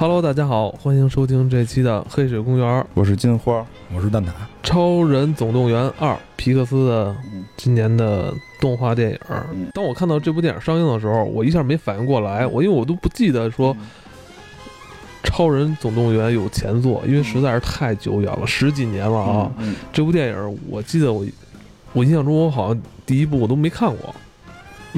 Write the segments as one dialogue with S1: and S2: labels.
S1: Hello，大家好，欢迎收听这期的《黑水公园》，
S2: 我是金花，
S3: 我是蛋挞。
S1: 《超人总动员二》，皮克斯的今年的动画电影。当我看到这部电影上映的时候，我一下没反应过来，我因为我都不记得说《超人总动员》有前作，因为实在是太久远了，十几年了啊。这部电影，我记得我，我印象中我好像第一部我都没看过。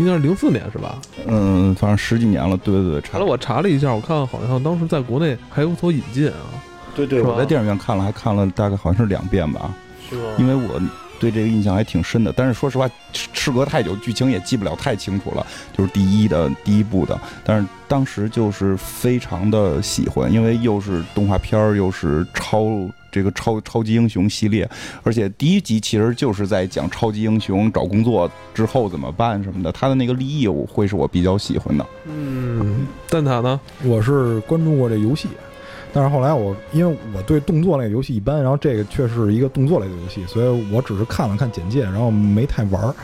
S1: 应该是零四年是吧？
S2: 嗯，反正十几年了。对对对，查
S1: 了我查了一下，我看好像当时在国内还有所引进啊。
S2: 对对，我在电影院看了，还看了大概好像是两遍吧。
S1: 是吧？
S2: 因为我对这个印象还挺深的，但是说实话，事隔太久，剧情也记不了太清楚了。就是第一的第一部的，但是当时就是非常的喜欢，因为又是动画片儿，又是超。这个超超级英雄系列，而且第一集其实就是在讲超级英雄找工作之后怎么办什么的，他的那个立意我会是我比较喜欢的。
S1: 嗯，蛋挞呢？
S3: 我是关注过这游戏，但是后来我因为我对动作类游戏一般，然后这个确实是一个动作类的游戏，所以我只是看了看简介，然后没太玩儿。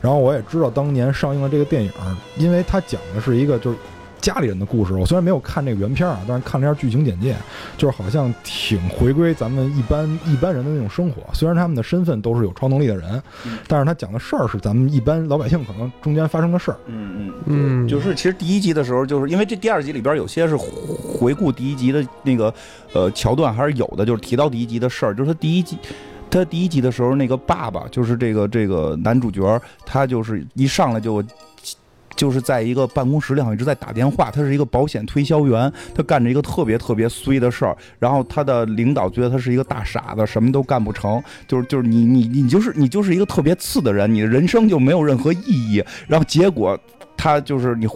S3: 然后我也知道当年上映的这个电影，因为它讲的是一个就是。家里人的故事，我虽然没有看这个原片啊，但是看了一下剧情简介，就是好像挺回归咱们一般一般人的那种生活。虽然他们的身份都是有超能力的人，但是他讲的事儿是咱们一般老百姓可能中间发生的事儿。
S2: 嗯嗯嗯，就是其实第一集的时候，就是因为这第二集里边有些是回顾第一集的那个呃桥段还是有的，就是提到第一集的事儿。就是他第一集，他第一集的时候那个爸爸，就是这个这个男主角，他就是一上来就。就是在一个办公室里，好像一直在打电话。他是一个保险推销员，他干着一个特别特别衰的事儿。然后他的领导觉得他是一个大傻子，什么都干不成。就是就是你 你你就是你就是一个特别次的人，你的人生就没有任何意义。然后结果他就是你，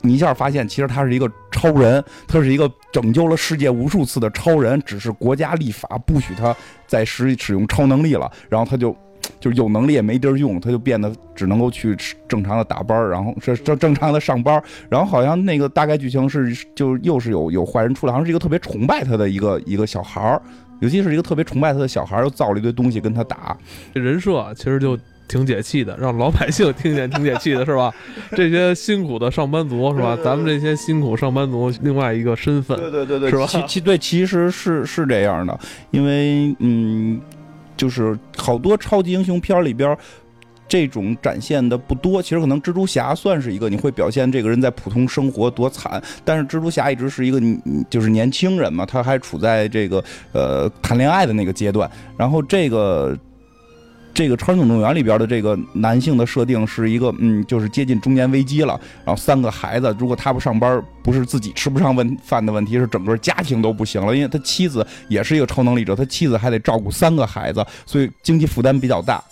S2: 你一下发现其实他是一个超人，他是一个拯救了世界无数次的超人，只是国家立法不许他再使使用超能力了。然后他就。就是有能力也没地儿用，他就变得只能够去正常的打班然后是正正常的上班然后好像那个大概剧情是，就又是有有坏人出来，好像是一个特别崇拜他的一个一个小孩儿，尤其是一个特别崇拜他的小孩儿，又造了一堆东西跟他打。
S1: 这人设其实就挺解气的，让老百姓听见挺解气的，是吧？这些辛苦的上班族，是吧？咱们这些辛苦上班族另外一个身份，
S2: 对对对对，
S1: 是吧？
S2: 其其对，其实是是这样的，因为嗯。就是好多超级英雄片儿里边，这种展现的不多。其实可能蜘蛛侠算是一个，你会表现这个人在普通生活多惨。但是蜘蛛侠一直是一个就是年轻人嘛，他还处在这个呃谈恋爱的那个阶段。然后这个。这个《超人总动员》里边的这个男性的设定是一个，嗯，就是接近中年危机了。然后三个孩子，如果他不上班，不是自己吃不上问饭的问题，是整个家庭都不行了。因为他妻子也是一个超能力者，他妻子还得照顾三个孩子，所以经济负担比较大。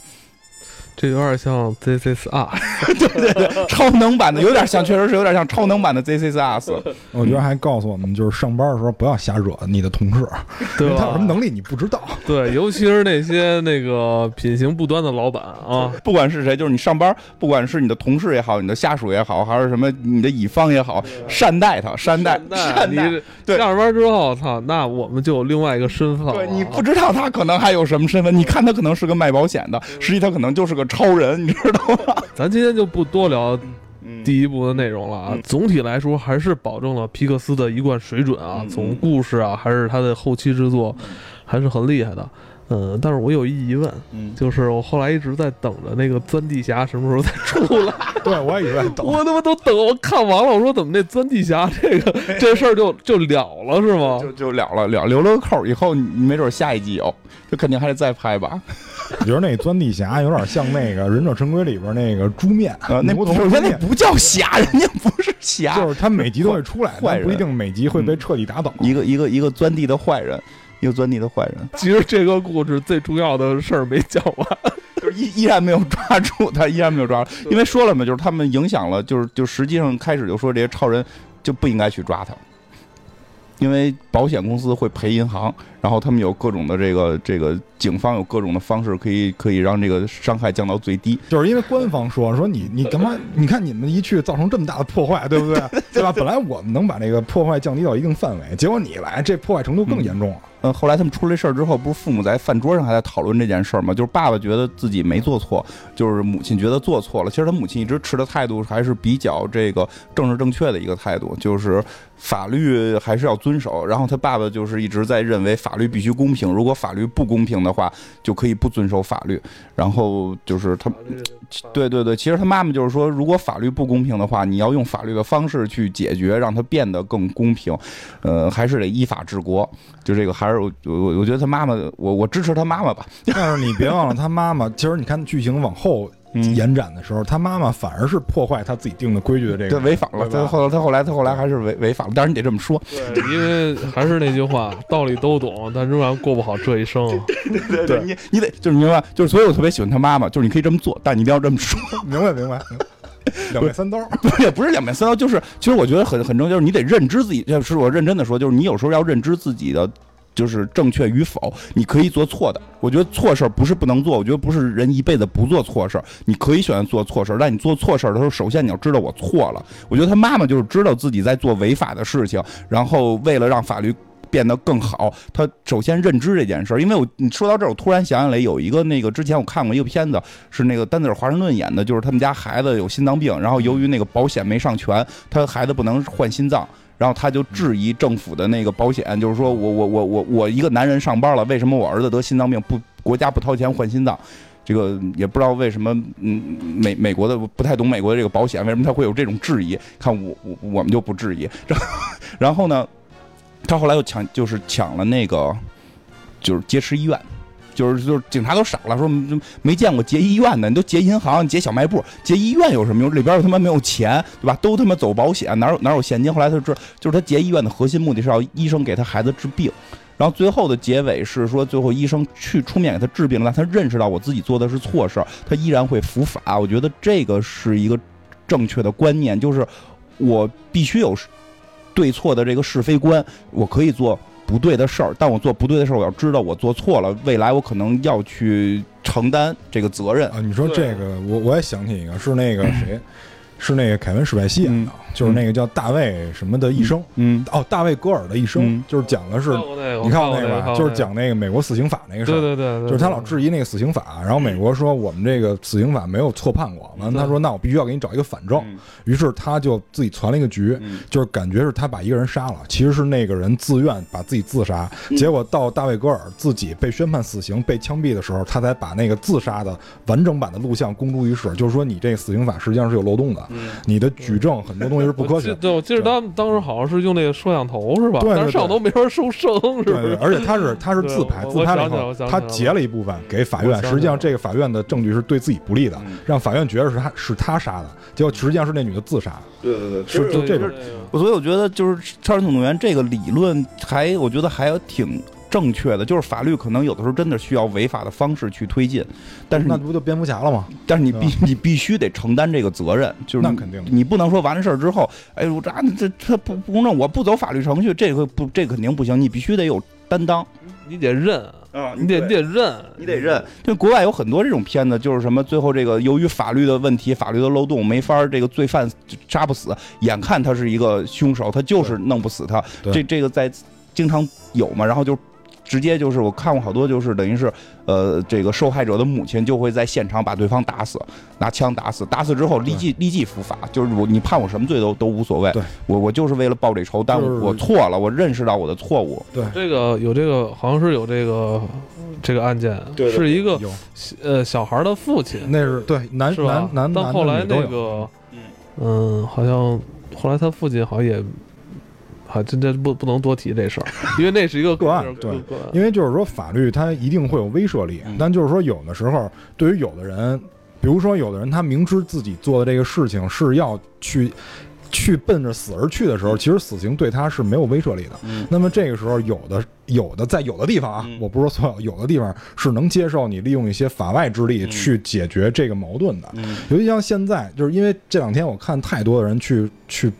S1: 这有点像 This Is Us，
S2: 对对对，超能版的有点像，确实是有点像超能版的 This Is Us。
S3: 我觉得还告诉我们，就是上班的时候不要瞎惹你的同事，
S1: 对吧？
S3: 他有什么能力你不知道。
S1: 对，尤其是那些那个品行不端的老板啊，
S2: 不管是谁，就是你上班，不管是你的同事也好，你的下属也好，还是什么你的乙方也好，善待他，善待，善待。对，
S1: 上班之后，操，那我们就有另外一个身份了。
S2: 对你不知道他可能还有什么身份，你看他可能是个卖保险的，实际他可能就是个。超人，你知道吗？
S1: 咱今天就不多聊第一部的内容了啊。总体来说，还是保证了皮克斯的一贯水准啊。从故事啊，还是他的后期制作，还是很厉害的。嗯，但是我有一疑问，就是我后来一直在等着那个钻地侠什么时候再出来。
S3: 对，我也在等。
S1: 我他妈都等，我看完了，我说怎么那钻地侠这个这事儿就就了了是吗？
S2: 就就了了了，留了个扣，以后你没准下一季有，就肯定还得再拍吧。
S3: 我觉得那钻地侠有点像那个《忍者神龟》里边那个猪面
S2: 啊，那首先那不叫侠，人家不是侠，
S3: 就是他每集都会出来，
S2: 但
S3: 不一定每集会被彻底打倒。
S2: 一个一个一个钻地的坏人。一个钻地的坏人，
S1: 其实这个故事最重要的事儿没讲完，
S2: 就是依依然没有抓住他，依然没有抓住，因为说了嘛，就是他们影响了，就是就实际上开始就说这些超人就不应该去抓他，因为保险公司会赔银行，然后他们有各种的这个这个警方有各种的方式可以可以让这个伤害降到最低，
S3: 就是因为官方说说你你干嘛？你看你们一去造成这么大的破坏，对不对？对吧？本来我们能把这个破坏降低到一定范围，结果你来这破坏程度更严重了。
S2: 嗯，后来他们出了事儿之后，不是父母在饭桌上还在讨论这件事儿吗？就是爸爸觉得自己没做错，就是母亲觉得做错了。其实他母亲一直持的态度还是比较这个政治正确的一个态度，就是法律还是要遵守。然后他爸爸就是一直在认为法律必须公平，如果法律不公平的话，就可以不遵守法律。然后就是他，对对对，其实他妈妈就是说，如果法律不公平的话，你要用法律的方式去解决，让它变得更公平。呃，还是得依法治国。就这个还是我我我觉得他妈妈，我我支持他妈妈吧。
S3: 但是你别忘了，他妈妈其实你看剧情往后延展的时候，他妈妈反而是破坏他自己定的规矩的这个，对
S2: 违反了。他后来他后来他后来还是违违反了，但是你得这么说。
S1: 对，因为还是那句话，道理都懂，但仍然过不好这一生。
S2: 对对对，你你得就是明白，就是所以我特别喜欢他妈妈，就是你可以这么做，但你一定要这么说。
S3: 明 白明白。两面三刀，
S2: 不也不是两面三刀，就是其实我觉得很很重要，就是你得认知自己。就是我认真的说，就是你有时候要认知自己的就是正确与否。你可以做错的，我觉得错事儿不是不能做，我觉得不是人一辈子不做错事儿。你可以选择做错事儿，但你做错事儿的时候，首先你要知道我错了。我觉得他妈妈就是知道自己在做违法的事情，然后为了让法律。变得更好，他首先认知这件事儿，因为我你说到这儿，我突然想起来有一个那个之前我看过一个片子，是那个丹泽尔华盛顿演的，就是他们家孩子有心脏病，然后由于那个保险没上全，他孩子不能换心脏，然后他就质疑政府的那个保险，就是说我我我我我一个男人上班了，为什么我儿子得心脏病不国家不掏钱换心脏？这个也不知道为什么，嗯，美美国的不太懂美国的这个保险，为什么他会有这种质疑？看我我我们就不质疑，然后呢？他后来又抢，就是抢了那个，就是劫持医院，就是就是警察都傻了，说没见过劫医院的，你都劫银行、劫小卖部，劫医院有什么用？里边又他妈没有钱，对吧？都他妈走保险，哪有哪有现金？后来他知，就是他劫医院的核心目的是要医生给他孩子治病，然后最后的结尾是说，最后医生去出面给他治病了，但他认识到我自己做的是错事儿，他依然会伏法。我觉得这个是一个正确的观念，就是我必须有。对错的这个是非观，我可以做不对的事儿，但我做不对的事儿，我要知道我做错了，未来我可能要去承担这个责任
S3: 啊。你说这个，我我也想起一个，是那个 谁，是那个凯文史派西演的。就是那个叫大卫什么的一生，
S2: 嗯，
S3: 哦，大卫戈尔的一生，就是讲的是，你看过那个，就是讲那个美国死刑法那个事儿，
S1: 对对对，
S3: 就是他老质疑那个死刑法，然后美国说我们这个死刑法没有错判过，完他说那我必须要给你找一个反证，于是他就自己攒了一个局，就是感觉是他把一个人杀了，其实是那个人自愿把自己自杀，结果到大卫戈尔自己被宣判死刑被枪毙的时候，他才把那个自杀的完整版的录像公诸于世，就是说你这个死刑法实际上是有漏洞的，你的举证很多东西。是不科学。
S1: 对，我记得当当时好像是用那个摄像头，是吧？
S3: 对，
S1: 但是摄像头没法收声，是
S3: 不是？而且他是他是自拍，自拍了以后，他截了一部分给法院。实际上，这个法院的证据是对自己不利的，让法院觉得是他是他杀的，结果实际上是那女的自杀。
S2: 对对对，
S3: 是就这种。
S2: 所以我觉得就是《超人总动员》这个理论，还我觉得还挺。正确的就是法律，可能有的时候真的需要违法的方式去推进，但是
S3: 那不就蝙蝠侠了吗？
S2: 但是你必你必须得承担这个责任，就是
S3: 那肯定，
S2: 你不能说完了事儿之后，哎，我这这这不不公正，我不走法律程序，这个不这肯定不行，你必须得有担当，
S1: 你得认
S2: 啊，
S1: 你得你得认，
S2: 你得认。就国外有很多这种片子，就是什么最后这个由于法律的问题、法律的漏洞，没法这个罪犯杀不死，眼看他是一个凶手，他就是弄不死他，这这个在经常有嘛，然后就。直接就是我看过好多，就是等于是，呃，这个受害者的母亲就会在现场把对方打死，拿枪打死，打死之后立即立即伏法，就是我你判我什么罪都都无所谓，我我就是为了报这仇，但我错了，我认识到我的错误。
S3: 对，
S1: 这个有这个好像是有这个这个案件，是一个呃小孩的父亲，
S3: 那是对男男男，
S1: 但后来那个嗯，好像后来他父亲好像也。啊，这这不不能多提这事儿，因为那是一个
S3: 个案。对，因为就是说法律它一定会有威慑力，但就是说有的时候对于有的人，比如说有的人他明知自己做的这个事情是要去去奔着死而去的时候，其实死刑对他是没有威慑力的。那么这个时候有的有的在有的地方啊，我不是说所有，有的地方是能接受你利用一些法外之力去解决这个矛盾的。尤其像现在，就是因为这两天我看太多的人去去。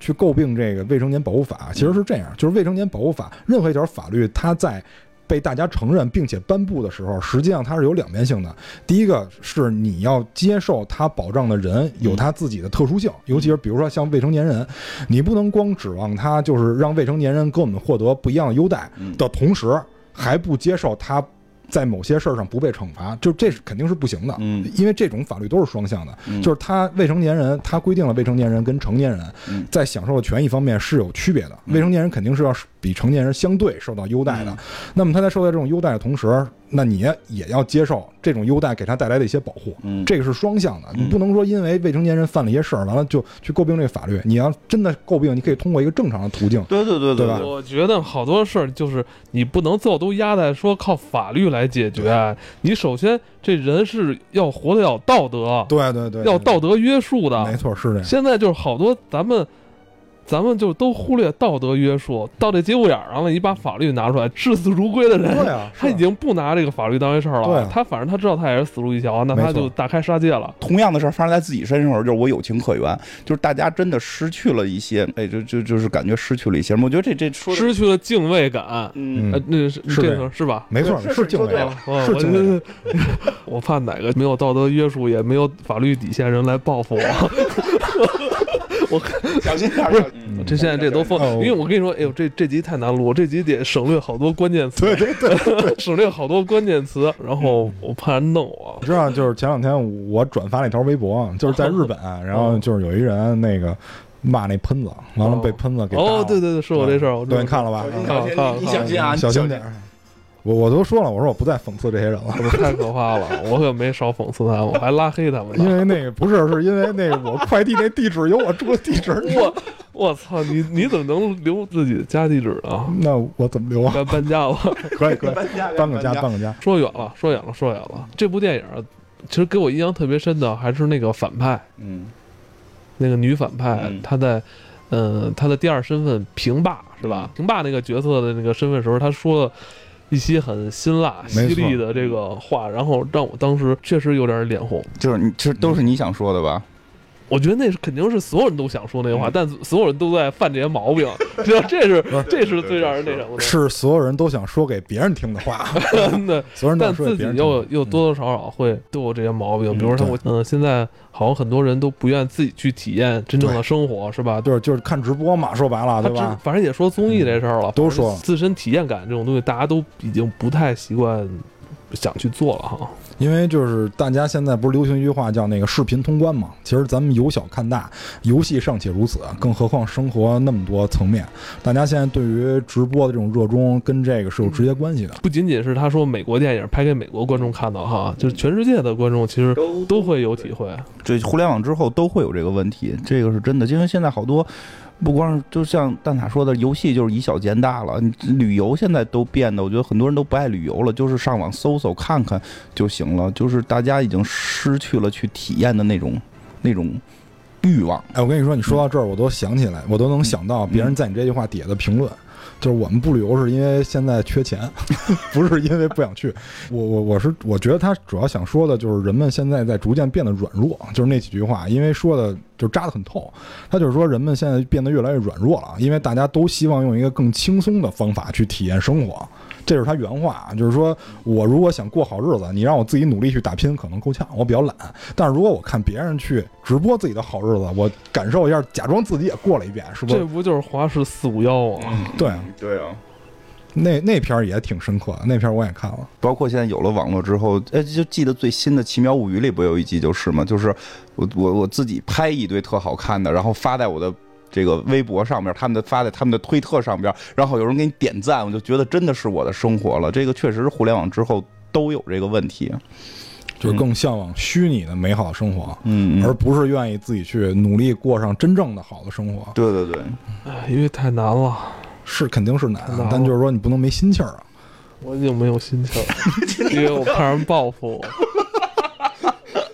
S3: 去诟病这个未成年保护法，其实是这样，就是未成年保护法任何一条法律，它在被大家承认并且颁布的时候，实际上它是有两面性的。第一个是你要接受它保障的人有他自己的特殊性，尤其是比如说像未成年人，你不能光指望他就是让未成年人跟我们获得不一样的优待的同时，还不接受他。在某些事儿上不被惩罚，就这是肯定是不行的，
S2: 嗯，
S3: 因为这种法律都是双向的，就是他未成年人，他规定了未成年人跟成年人在享受的权益方面是有区别的，未成年人肯定是要比成年人相对受到优待的，那么他在受到这种优待的同时。那你也要接受这种优待给他带来的一些保护，
S2: 嗯，
S3: 这个是双向的，你不能说因为未成年人犯了一些事儿，完了就去诟病这个法律。你要真的诟病，你可以通过一个正常的途径。
S2: 对对对
S3: 对吧？
S1: 我觉得好多事儿就是你不能最后都压在说靠法律来解决，你首先这人是要活得要道德，
S3: 对对对，
S1: 要道德约束的，
S3: 没错，是这样。
S1: 现在就是好多咱们。咱们就都忽略道德约束，到这节骨眼上了，你把法律拿出来，视死如归的人，他已经不拿这个法律当回事儿了。他反正他知道他也是死路一条，那他就大开杀戒了。
S2: 同样的事儿发生在自己身上时候，就是我有情可原，就是大家真的失去了一些，哎，就就就是感觉失去了一些。我觉得这这说
S1: 失去了敬畏感，
S3: 嗯，
S1: 那是这个
S3: 是
S1: 吧？
S3: 没错，
S2: 是
S3: 敬畏，
S1: 是敬畏。我怕哪个没有道德约束，也没有法律底线人来报复我。我
S2: 小心点，
S1: 不是，这现在这都疯，因为我跟你说，哎呦，这这集太难录，我这集得省略好多关键词，
S3: 对对对，
S1: 省略好多关键词，然后我怕人弄我。
S3: 你知道，就是前两天我转发了一条微博，就是在日本，然后就是有一人那个骂那喷子，完了被喷子给
S1: 哦，对对对，是我这事儿，
S3: 对，你看了吧？
S1: 看了看了，
S2: 你小心啊，
S3: 小心点。我我都说了，我说我不再讽刺这些人了，
S1: 太可怕了！我可没少讽刺他们，我还拉黑他们。
S3: 因为那个不是，是因为那个我快递那地址有我住的地址。
S1: 我我操，你你怎么能留自己的家地址啊？
S3: 那我怎么留啊？
S1: 搬搬家了，
S3: 可以可以
S2: 搬家，
S3: 搬个家，搬个家。
S1: 说远了，说远了，说远了。这部电影其实给我印象特别深的还是那个反派，
S2: 嗯，
S1: 那个女反派，她在，嗯，她的第二身份平霸是吧？平霸那个角色的那个身份时候，她说。一些很辛辣、犀利的这个话，然后让我当时确实有点脸红。
S2: 就是你，其实都是你想说的吧？
S1: 我觉得那是肯定是所有人都想说那话，但所有人都在犯这些毛病，知道这是这是最让人那什么的。
S3: 是所有人都想说给别人听的话，
S1: 对，
S3: 所有人
S1: 但自己又又多多少少会都有这些毛病。比如说我，嗯，现在好像很多人都不愿自己去体验真正的生活，是吧？
S3: 就是就是看直播嘛，说白了，对吧？
S1: 反正也说综艺这事儿了，
S3: 都说
S1: 自身体验感这种东西，大家都已经不太习惯想去做了哈。
S3: 因为就是大家现在不是流行一句话叫那个视频通关嘛？其实咱们由小看大，游戏尚且如此，更何况生活那么多层面。大家现在对于直播的这种热衷，跟这个是有直接关系的。
S1: 不仅仅是他说美国电影拍给美国观众看的哈，就是全世界的观众其实都都会有体会。
S2: 这互联网之后都会有这个问题，这个是真的。因为现在好多。不光是就像蛋塔说的，游戏就是以小见大了。旅游现在都变得，我觉得很多人都不爱旅游了，就是上网搜搜看看就行了。就是大家已经失去了去体验的那种 那种欲望。
S3: 哎，我跟你说，你说到这儿，我都想起来，我都能想到别人在你这句话底下的评论。就是我们不旅游是因为现在缺钱，不是因为不想去。我我我是我觉得他主要想说的就是人们现在在逐渐变得软弱，就是那几句话，因为说的就扎得很透。他就是说人们现在变得越来越软弱了，因为大家都希望用一个更轻松的方法去体验生活。这是他原话，就是说我如果想过好日子，你让我自己努力去打拼，可能够呛，我比较懒。但是如果我看别人去直播自己的好日子，我感受一下，假装自己也过了一遍，是不？
S1: 这不就是华氏四五幺啊？
S3: 对
S2: 对啊，
S3: 那那片儿也挺深刻的，那片儿我也看了。
S2: 包括现在有了网络之后，哎，就记得最新的《奇妙物语》里不有一集就是嘛，就是我我我自己拍一堆特好看的，然后发在我的。这个微博上面，他们的发在他们的推特上边，然后有人给你点赞，我就觉得真的是我的生活了。这个确实是互联网之后都有这个问题，
S3: 就是更向往虚拟的美好生活，
S2: 嗯，
S3: 而不是愿意自己去努力过上真正的好的生活。
S2: 对对对，
S1: 哎，因为太难了，
S3: 是肯定是难，但就是说你不能没心气儿啊。
S1: 我已经没有心气儿，因为我怕人报复我。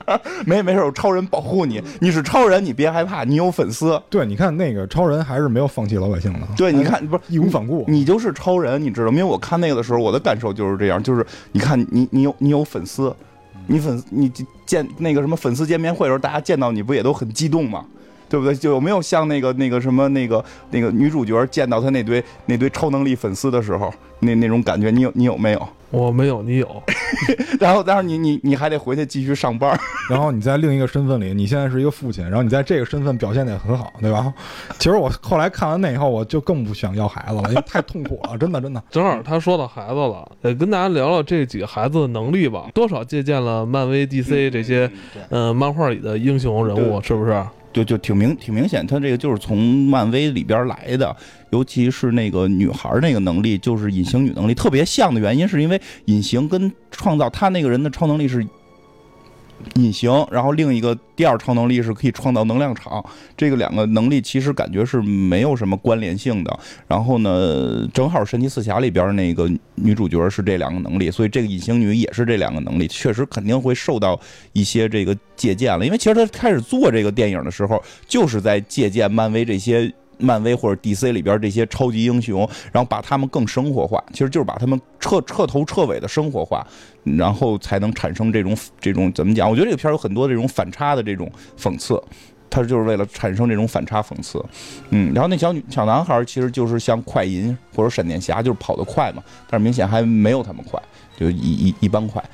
S2: 没没事，有超人保护你。你是超人，你别害怕，你有粉丝。
S3: 对，你看那个超人还是没有放弃老百姓的。
S2: 对，你看不是
S3: 义无反顾，
S2: 你就是超人，你知道吗？因为我看那个的时候，我的感受就是这样，就是你看你你有你有粉丝，你粉你见那个什么粉丝见面会的时候，大家见到你不也都很激动吗？对不对？就有没有像那个那个什么那个那个女主角见到她那堆那堆超能力粉丝的时候，那那种感觉，你有你有没有？
S1: 我没有，你有。
S2: 然后，但是你你你还得回去继续上班。
S3: 然后你在另一个身份里，你现在是一个父亲，然后你在这个身份表现的也很好，对吧？其实我后来看完那以后，我就更不想要孩子了，因为太痛苦了，真的真的。
S1: 正好他说到孩子了，得跟大家聊聊这几个孩子的能力吧，多少借鉴了漫威、DC 这些嗯漫画里的英雄人物，是不是？
S2: 就就挺明挺明显，他这个就是从漫威里边来的，尤其是那个女孩那个能力，就是隐形女能力特别像的原因，是因为隐形跟创造他那个人的超能力是。隐形，然后另一个第二超能力是可以创造能量场，这个两个能力其实感觉是没有什么关联性的。然后呢，正好神奇四侠里边那个女主角是这两个能力，所以这个隐形女也是这两个能力，确实肯定会受到一些这个借鉴了。因为其实她开始做这个电影的时候，就是在借鉴漫威这些。漫威或者 DC 里边这些超级英雄，然后把他们更生活化，其实就是把他们彻彻头彻尾的生活化，然后才能产生这种这种怎么讲？我觉得这个片有很多这种反差的这种讽刺，它就是为了产生这种反差讽刺。嗯，然后那小女小男孩其实就是像快银或者闪电侠，就是跑得快嘛，但是明显还没有他们快，就一一一般快。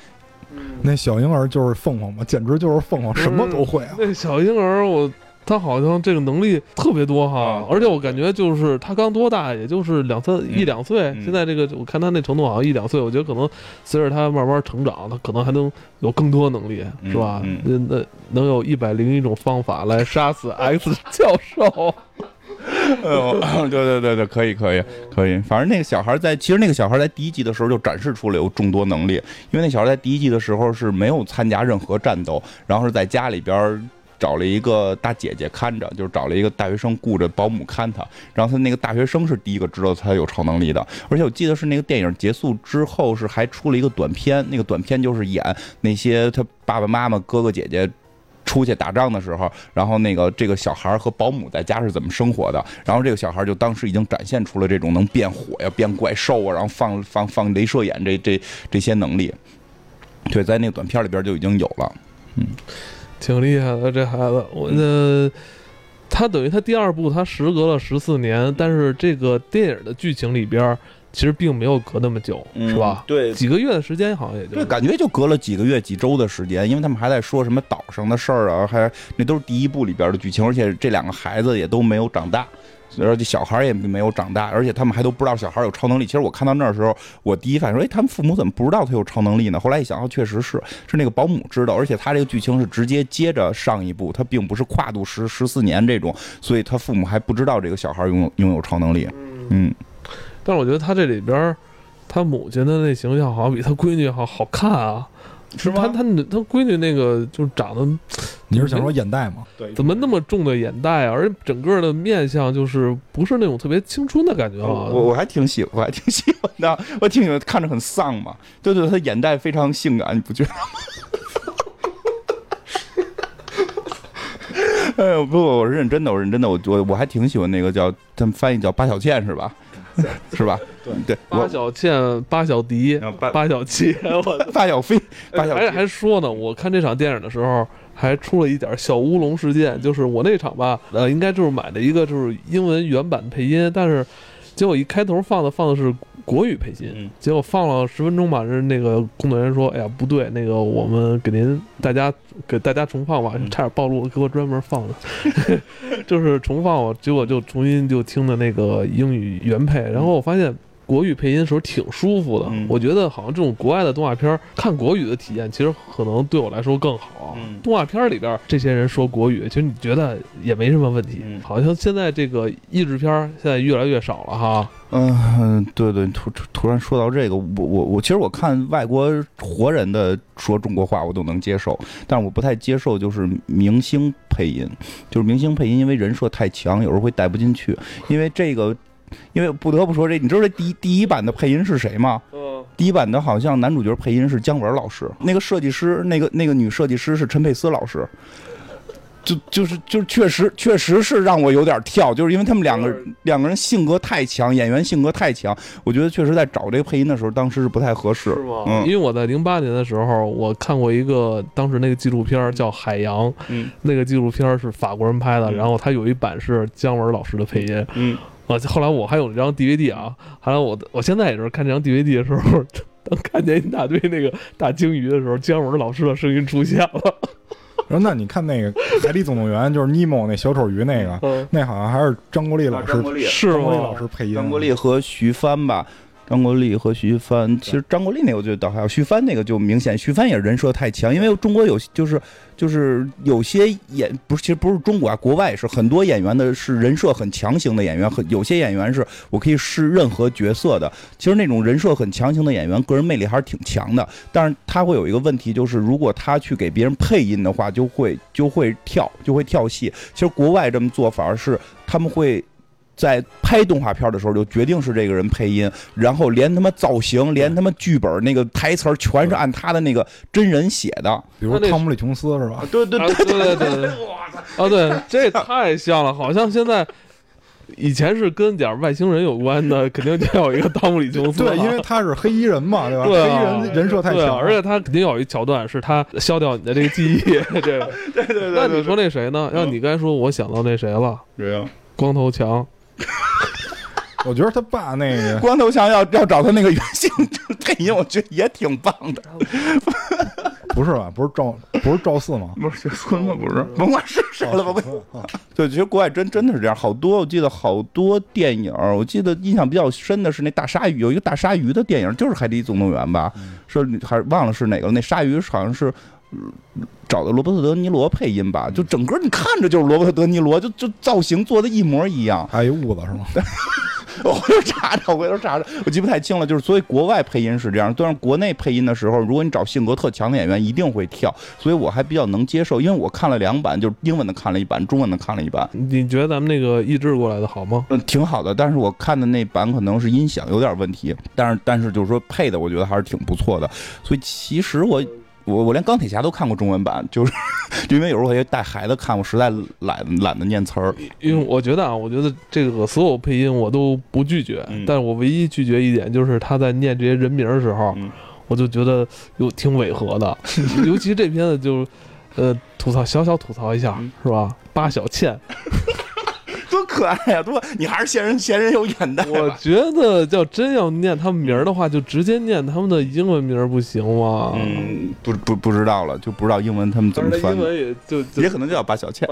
S3: 那小婴儿就是凤凰嘛，简直就是凤凰，什么都会啊。
S1: 那小婴儿我。他好像这个能力特别多哈，而且我感觉就是他刚多大，也就是两三一两岁。现在这个我看他那程度好像一两岁，我觉得可能随着他慢慢成长，他可能还能有更多能力，是吧？那那能有一百零一种方法来杀死 X 教授。
S2: 对对对对，可以可以可以。反正那个小孩在，其实那个小孩在第一集的时候就展示出了有众多能力，因为那小孩在第一集的时候是没有参加任何战斗，然后是在家里边。找了一个大姐姐看着，就是找了一个大学生雇着保姆看他，然后他那个大学生是第一个知道他有超能力的，而且我记得是那个电影结束之后是还出了一个短片，那个短片就是演那些他爸爸妈妈哥哥姐姐出去打仗的时候，然后那个这个小孩和保姆在家是怎么生活的，然后这个小孩就当时已经展现出了这种能变火呀、变怪兽啊，然后放放放镭射眼这这这些能力，对，在那个短片里边就已经有了，嗯。
S1: 挺厉害的，这孩子，我那，他等于他第二部他时隔了十四年，但是这个电影的剧情里边其实并没有隔那么久，是吧？
S2: 对，
S1: 几个月的时间好像也就
S2: 对，感觉就隔了几个月、几周的时间，因为他们还在说什么岛上的事儿啊，还那都是第一部里边的剧情，而且这两个孩子也都没有长大。而且小孩也没有长大，而且他们还都不知道小孩有超能力。其实我看到那儿的时候，我第一反应说：“哎，他们父母怎么不知道他有超能力呢？”后来一想，哦确实是，是那个保姆知道。而且他这个剧情是直接接着上一部，他并不是跨度十十四年这种，所以他父母还不知道这个小孩拥有拥有超能力。嗯，
S1: 但是我觉得他这里边，他母亲的那形象好像比他闺女好好看啊。
S3: 是吗
S1: 他他他闺女那个就长得，
S3: 你是想说眼袋吗？
S2: 对，
S1: 怎么那么重的眼袋啊？而且整个的面相就是不是那种特别青春的感觉啊。
S2: 我我还挺喜欢，还挺喜欢的。我挺喜欢看着很丧嘛。对对，他眼袋非常性感，你不觉得吗？哎呦不，我是认真的，我认真的，我我我还挺喜欢那个叫他们翻译叫八小倩是吧？是吧？
S3: 对
S2: 对，
S1: 八小倩、八小迪、八小七，我
S2: 八小飞，八小
S1: 还还说呢。我看这场电影的时候，还出了一点小乌龙事件，就是我那场吧，呃，应该就是买的一个就是英文原版配音，但是结果一开头放的放的是。国语配音，结果放了十分钟吧，是那个工作人员说：“哎呀，不对，那个我们给您大家给大家重放吧，差点暴露，给我专门放的，就是重放我，结果就重新就听的那个英语原配，然后我发现。”国语配音的时候挺舒服的，我觉得好像这种国外的动画片看国语的体验，其实可能对我来说更好。动画片里边这些人说国语，其实你觉得也没什么问题。好像现在这个译制片现在越来越少了哈。
S2: 嗯，对对，突突然说到这个，我我我其实我看外国活人的说中国话我都能接受，但是我不太接受就是明星配音，就是明星配音，因为人设太强，有时候会带不进去，因为这个。因为不得不说这，你知道这第第一版的配音是谁吗？嗯，第一版的好像男主角配音是姜文老师，那个设计师，那个那个女设计师是陈佩斯老师。就就是就确实确实是让我有点跳，就是因为他们两个两个人性格太强，演员性格太强，我觉得确实在找这个配音的时候，当时是不太合适。
S1: 是吗？
S2: 嗯
S1: 因为我在零八年的时候，我看过一个当时那个纪录片叫《海洋》，
S2: 嗯
S1: 那个纪录片是法国人拍的，
S2: 嗯
S1: 然后他有一版是姜文老师的配音。
S2: 嗯，
S1: 啊，后来我还有一张 DVD 啊，后来我我现在也是看这张 DVD 的时候，当看见一大堆那个大鲸鱼的时候，姜文老师的声音出现了。
S3: 然后那你看那个《海底总动员》，就是尼莫那小丑鱼那个，
S1: 嗯，
S3: 那好像还是张国立老师，
S2: 张国立
S3: 老？师配音。
S2: 张国立和徐帆吧。张国立和徐帆，其实张国立那个我觉得倒还好，徐帆那个就明显，徐帆也人设太强，因为中国有就是就是有些演不是，其实不是中国啊，国外也是很多演员的是人设很强型的演员，很有些演员是我可以试任何角色的。其实那种人设很强型的演员，个人魅力还是挺强的，但是他会有一个问题，就是如果他去给别人配音的话，就会就会跳，就会跳戏。其实国外这么做反而是他们会。在拍动画片的时候就决定是这个人配音，然后连他妈造型，连他妈剧本那个台词儿全是按他的那个真人写的。
S3: 比如汤姆里琼斯是吧？
S2: 对对
S1: 啊，对对对对，啊，对，这太像了，好像现在以前是跟点外星人有关的，肯定就有一个汤姆里琼斯啊。
S3: 对，因为他是黑衣人嘛，对吧？
S1: 对啊
S3: 黑衣人人设太
S1: 对啊，
S3: 强，
S1: 而且他肯定有一桥段是他消掉你的这个记忆，这个。
S2: 对对
S1: 那你说那谁呢？
S2: 嗯
S1: 要你刚才说，我想到那谁了，
S2: 谁呀？
S1: 光头强。
S3: 我觉得他爸那个
S2: 光头强要要找他那个原型配音，我觉得也挺棒的。
S3: 不是吧？不是赵不是赵四吗？
S2: 不是学孙子，不是，甭管是谁了吧。我对，其实国外真真的是这样，好多我记得好多电影，我记得印象比较深的是那大鲨鱼，有一个大鲨鱼的电影，就是《海底总动员》吧？是还是忘了是哪个了？那鲨鱼好像是。呃找的罗伯特·德尼罗配音吧，就整个你看着就是罗伯特·德尼罗，就就造型做的一模一样。
S3: 还有一痦子是吗？
S2: 我回头查查，我回头查查，我记不太清了。就是所以国外配音是这样，但是国内配音的时候，如果你找性格特强的演员，一定会跳。所以我还比较能接受，因为我看了两版，就是英文的看了一版，中文的看了一版，
S1: 你觉得咱们那个译制过来的好吗？
S2: 嗯，挺好的。但是我看的那版可能是音响有点问题，但是但是就是说配的，我觉得还是挺不错的。所以其实我。我我连钢铁侠都看过中文版，就是 因为有时候我也带孩子看，我实在懒懒得念词儿。
S1: 因为我觉得啊，我觉得这个所有配音我都不拒绝，
S2: 嗯
S1: 但是我唯一拒绝一点就是他在念这些人名的时候，
S2: 嗯
S1: 我就觉得有挺违和的，尤其这片子就，呃，吐槽小小吐槽一下，
S2: 嗯
S1: 是吧？八小倩，
S2: 多可爱呀、多你还是嫌人嫌人有眼袋。
S1: 我觉得叫真要念他们名儿的话，就直接念他们的英文名儿不行吗？
S2: 嗯，不不不知道了，就不知道英文他们怎么翻的，
S1: 英文也就就
S2: 也可能就叫八小倩。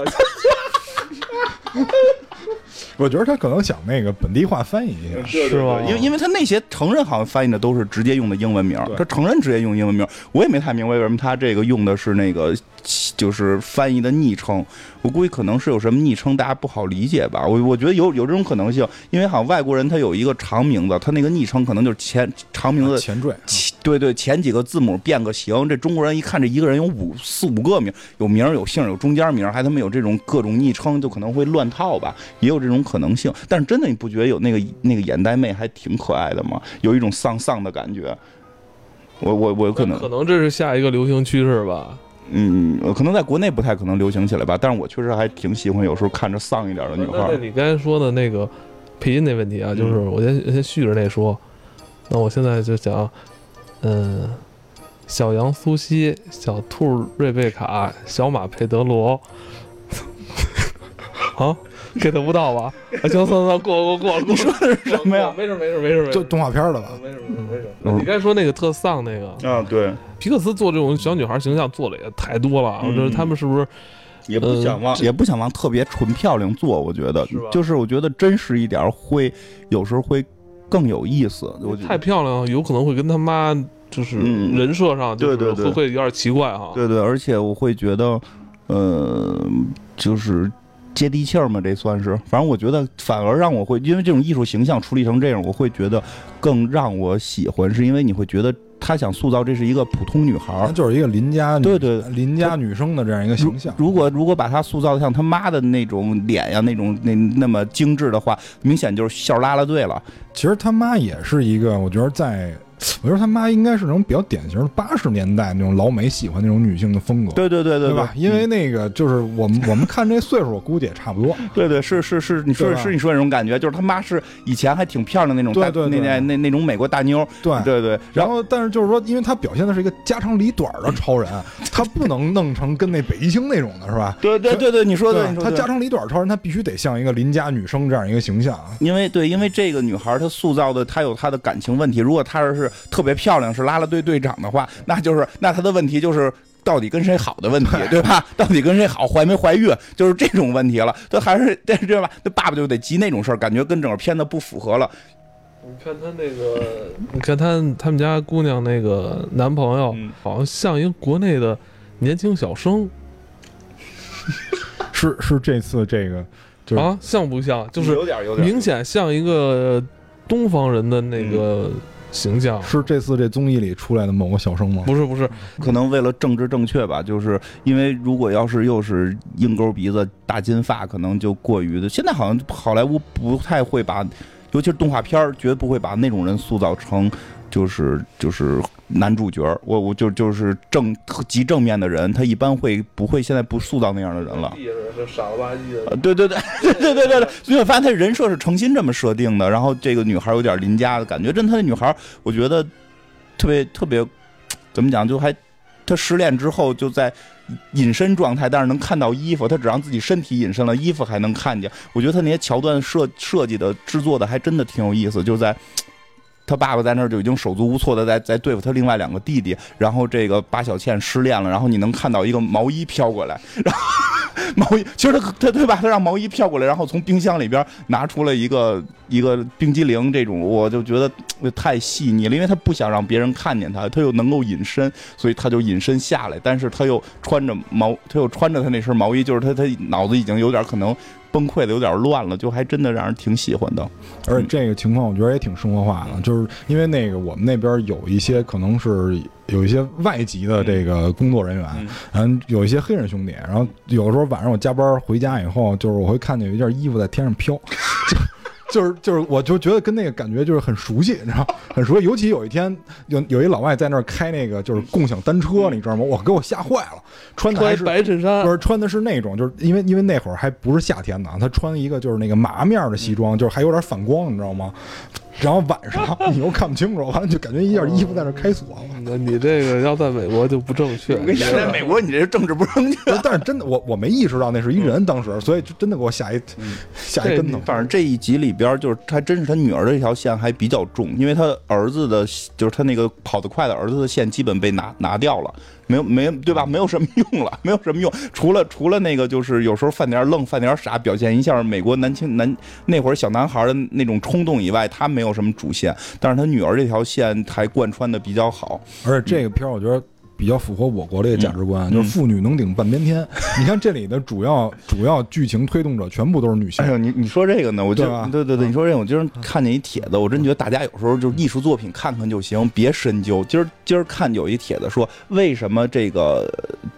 S3: 我觉得他可能想那个本地化翻译一下。
S1: 是吗？
S2: 因为因为他那些成人好像翻译的都是直接用的英文名他成人直接用英文名，我也没太明白为什么他这个用的是那个就是翻译的昵称，我估计可能是有什么昵称大家不好理解吧，我我觉得有有这种可能性，因为好像外国人他有一个长名字，他那个昵称可能就是前长名字
S3: 前缀，
S2: 前对对，前几个字母变个形，这中国人一看这一个人有五四五个名，有名儿有姓儿有中间名儿，还他妈有这种各种昵称，就可能会乱套吧，也有这种可能性。但是真的你不觉得有那个那个眼袋妹还挺可爱的吗？有一种丧丧的感觉。我我我有可能
S1: 可能这是下一个流行趋势吧。
S2: 嗯，可能在国内不太可能流行起来吧，但是我确实还挺喜欢有时候看着丧一点的女孩
S1: 你刚才说的那个配音那问题啊，就是
S2: 嗯
S1: 我先先续着那说，那我现在就讲，嗯，小羊苏西、小兔瑞贝卡、小马佩德罗，啊，get 不到吧？啊，行，算算，过过过过。
S2: 你说的是什么呀？
S1: 没事没事没事没事，
S3: 就动画片的吧？
S1: 没事没事没事。你该说那个特丧那个，
S2: 啊，对，
S1: 皮克斯做这种小女孩形象做的也太多了，我觉得他们是不是？
S2: 也不想往、
S1: 呃
S2: 也不想往特别纯漂亮做，我觉得
S1: 是
S2: 就是我觉得真实一点会有时候会更有意思。我觉得
S1: 太漂亮，有可能会跟他妈就是
S2: 嗯
S1: 人设上，就是
S2: 对对对
S1: 会会有点奇怪哈。
S2: 对对，而且我会觉得，呃，就是接地气儿嘛，这算是。反正我觉得反而让我会，因为这种艺术形象处理成这样，我会觉得更让我喜欢，是因为你会觉得他想塑造这是一个普通女孩儿。
S3: 她就是一个邻家女，
S2: 对对
S3: 邻家女生的这样一个形象。
S2: 如果如果把她塑造的像他妈的那种脸呀，那种那那么精致的话，明显就是笑拉拉队了。
S3: 其实他妈也是一个，我觉得在我觉得他妈应该是那种比较典型的八十年代那种老美喜欢那种女性的风格。
S2: 对对对对
S3: 吧？因为那个就是我们我们看这岁数，我估计也差不多。
S2: 对对，是是是，你说是你说那种感觉，就是他妈是以前还挺漂亮那种大那那那那种美国大妞。
S3: 对
S2: 对对。
S3: 然后，但是就是说，因为他表现的是一个家长里短的超人，他不能弄成跟那北极星那种的是吧？
S2: 对对对对，你说
S3: 的，他家长里短超人，他必须得像一个邻家女生这样一个形象。
S2: 因为对，因为这个女孩她塑造的，她有她的感情问题。如果她要是特别漂亮，是拉拉队队长的话，那就是那他的问题就是到底跟谁好的问题，对吧？到底跟谁好，怀没怀孕，就是这种问题了。他还是对对吧？那爸爸就得急那种事儿，感觉跟整个片子不符合了。
S1: 你看他那个，你看他他们家姑娘那个男朋友，好像像一个国内的年轻小生。
S3: 是是这次这个。
S1: 啊，像不像？就是
S2: 有点有点
S1: 明显像一个东方人的那个形象。
S3: 是这次这综艺里出来的某个小生吗？
S1: 不是不是，
S2: 可能为了政治正确吧。就是因为如果要是又是鹰钩鼻子、大金发，可能就过于的。现在好像好莱坞不太会把，尤其是动画片儿，绝不会把那种人塑造成。就是就是男主角，我我就就是正极正面的人，他一般会不会现在不塑造那样的人了？
S1: 傻了吧唧的。
S2: 对对对 对对对对，所以我发现他人设是诚心这么设定的。然后这个女孩有点邻家的感觉，真的，她那女孩，我觉得特别特别，怎么讲？就还她失恋之后就在隐身状态，但是能看到衣服，她只让自己身体隐身了，衣服还能看见。我觉得他那些桥段设设计的制作的还真的挺有意思，就在。他爸爸在那儿就已经手足无措的在在对付他另外两个弟弟，然后这个八小倩失恋了，然后你能看到一个毛衣飘过来，然后毛衣其实他他对吧？他让毛衣飘过来，然后从冰箱里边拿出了一个 一个冰激凌，这种我就觉得太细腻了，因为他不想让别人看见他，他又能够隐身，所以他就隐身下来，但是他又穿着毛，他又穿着他那身毛衣，就是他他脑子已经有点可能。崩溃的有点乱了，就还真的让人挺喜欢的。
S3: 而且这个情况我觉得也挺生活化的，就是因为那个我们那边有一些可能是有一些外籍的这个工作人员，嗯，有一些黑人兄弟，然后有的时候晚上我加班回家以后，就是我会看见有一件衣服在天上飘。就是就是，我就觉得跟那个感觉就是很熟悉，你知道，很熟悉。尤其有一天，有有一老外在那儿开那个就是共享单车，你知道吗？我给我吓坏了，穿的还是
S1: 白衬衫，
S3: 不是穿的是那种，就是因为因为那会儿还不是夏天呢，他穿一个就是那个麻面的西装，就是还有点反光，你知道吗？然后晚上 你又看不清楚，完了就感觉一件衣服在那开锁。
S1: 那你这个要在美国就不正确。
S2: 我跟你讲，在美国你这政治不正确。
S3: 但是真的，我我没意识到那是一人，当时，所以就真的给我吓一吓一跟头。
S2: 反正这一集里边，就是还真是他女儿的这条线还比较重，因为他儿子的，就是他那个跑得快的儿子的线基本被拿拿掉了。没有没对吧？没有什么用了，没有什么用，除了除了那个，就是有时候犯点愣，犯点傻，表现一下美国男青男那会儿小男孩的那种冲动以外，他没有什么主线，但是他女儿这条线还贯穿的比较好。
S3: 而且这个片儿，我觉得。比较符合我国这个价值观，就是妇女能顶半边天。你看这里的主要主要剧情推动者全部都是女性。
S2: 哎呦，你你说这个呢？我就对对对，你说这，我今儿看见一帖子，我真觉得大家有时候就是艺术作品看看就行，别深究。今儿今儿看有一帖子说，为什么这个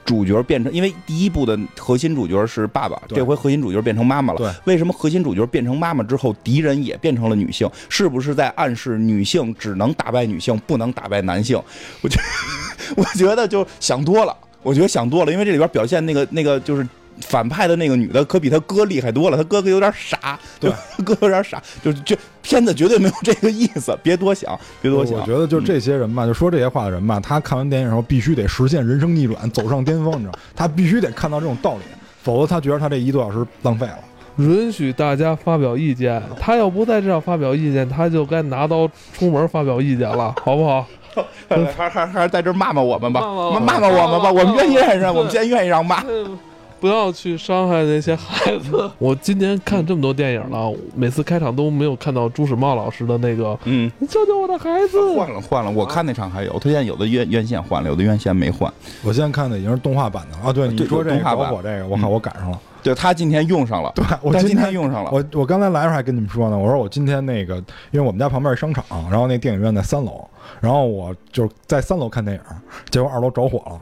S2: 主角变成？因为第一部的核心主角是爸爸，这回核心主角变成妈妈了。为什么核心主角变成妈妈之后，敌人也变成了女性？是不是在暗示女性只能打败女性，不能打败男性？我觉 我觉得。觉得就想多了，我觉得想多了，因为这里边表现那个那个就是反派的那个女的，可比他哥厉害多了。他哥哥有点傻，对，哥有点傻，就就片子绝对没有这个意思，别多想，别多想。
S3: 我觉得就这些人吧，就说这些话的人吧，他看完电影之后必须得实现人生逆转，走上巅峰，你知道，他必须得看到这种道理，否则他觉得他这一个多小时浪费了。
S1: 允许大家发表意见，他要不在这发表意见，他就该拿刀出门发表意见了，好不好？
S2: 还还还是在这骂骂我们吧，骂骂骂我们吧，我们愿意认识，我们现在愿意让骂。
S1: 不要去伤害那些孩子。我今年看这么多电影了，每次开场都没有看到朱时茂老师的那个。嗯，救救我的孩子！
S2: 换了换了，我看那场还有，他现在有的院院线换了，有的院线没换。
S3: 我现在看的已经是动画版的啊。对，你说这个
S2: 画
S3: 我这个，我靠，我赶上了。
S2: 对他今天用上了，
S3: 对
S2: 我今天用上了。
S3: 我我刚才来的时候还跟你们说呢，我说我今天那个，因为我们家旁边是商场，然后那电影院在三楼，然后我就在三楼看电影，结果二楼着火了，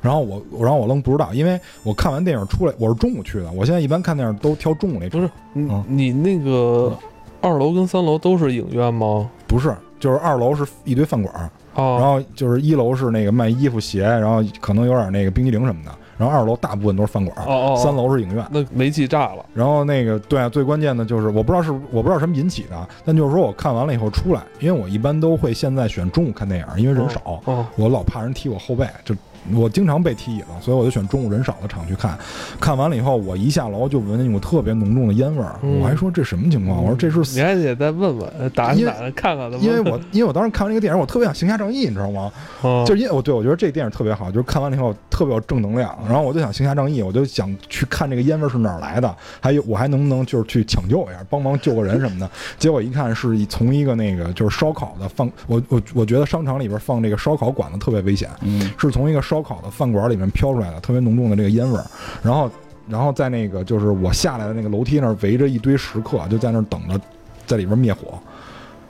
S3: 然后我然后我愣不知道，因为我看完电影出来，我是中午去的，我现在一般看电影都挑中午那。
S1: 不是，你你那个二楼跟三楼都是影院吗？
S3: 不是，就是二楼是一堆饭馆，
S1: 哦，
S3: 然后就是一楼是那个卖衣服鞋，然后可能有点那个冰激凌什么的，然后二楼大部分都是饭馆，
S1: 哦哦，
S3: 三楼是影院。
S1: 那煤气炸了，
S3: 然后那个对啊，最关键的就是我不知道是我不知道什么引起的，但就是说我看完了以后出来，因为我一般都会现在选中午看电影，因为人少，
S1: 哦，
S3: 我老怕人踢我后背，就我经常被踢椅子，所以我就选中午人少的场去看。看完了以后，我一下楼就闻见一股特别浓重的烟味儿，
S1: 嗯
S3: 我还说这什么情况？我说这是
S1: 你还得再问问，呃打
S3: 因为
S1: 打看看看，
S3: 因为我因为我当时看完这个电影，我特别想行侠仗义，你知道吗？
S1: 哦
S3: 就是因为我对我觉得这电影特别好，就是看完了以后特别有正能量，然后我就想行侠仗义，我就想去看这个烟味是哪儿来的，还有我还能不能就是去抢救一下，帮忙救个人什么的。结果一看是从一个那个就是烧烤的放，我我我觉得商场里边放这个烧烤馆子特别危险，
S2: 嗯
S3: 是从一个烧烤的饭馆里面飘出来的，特别浓重的这个烟味儿，然后然后在那个就是我下来的那个楼梯那儿围着一堆食客，就在那儿等着在里边灭火。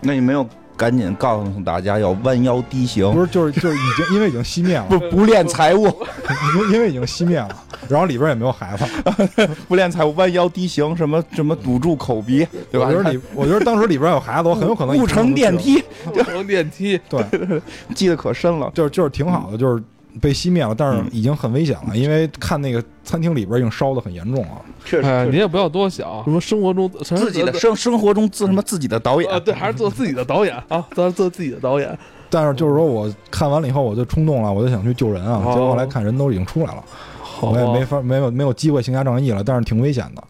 S2: 那你没有赶紧告诉大家要弯腰低行，
S3: 不是，就是就是已经因为已经熄灭了，
S2: 不不练财务，
S3: 因 因为已经熄灭了，然后里边也没有孩子，
S2: 不练财务，弯腰低行，什么什么堵住口鼻，对吧？
S3: 我觉得里，我觉得当时里边有孩子，我很有可能
S2: 不乘电，梯，
S1: 乘电梯，
S3: 对，
S2: 记得可深了。
S3: 就是就是挺好的，就是被熄灭了，但是已经很危险了，因为看那个餐厅里边已经烧的很严重了。
S2: 确
S1: 哎，
S2: 实，
S1: 你也不要多想，什么生活中
S2: 自己的生生活中自什么自己的导演
S1: 啊，对，还是做自己的导演啊，咱是做自己的导演。
S3: 但是就是说我看完了以后，我就冲动了，我就想去救人啊，
S1: 哦
S3: 结果后来看人都已经出来了，
S1: 好
S3: 我也没法没有没有机会行侠仗义了，但是挺危险的，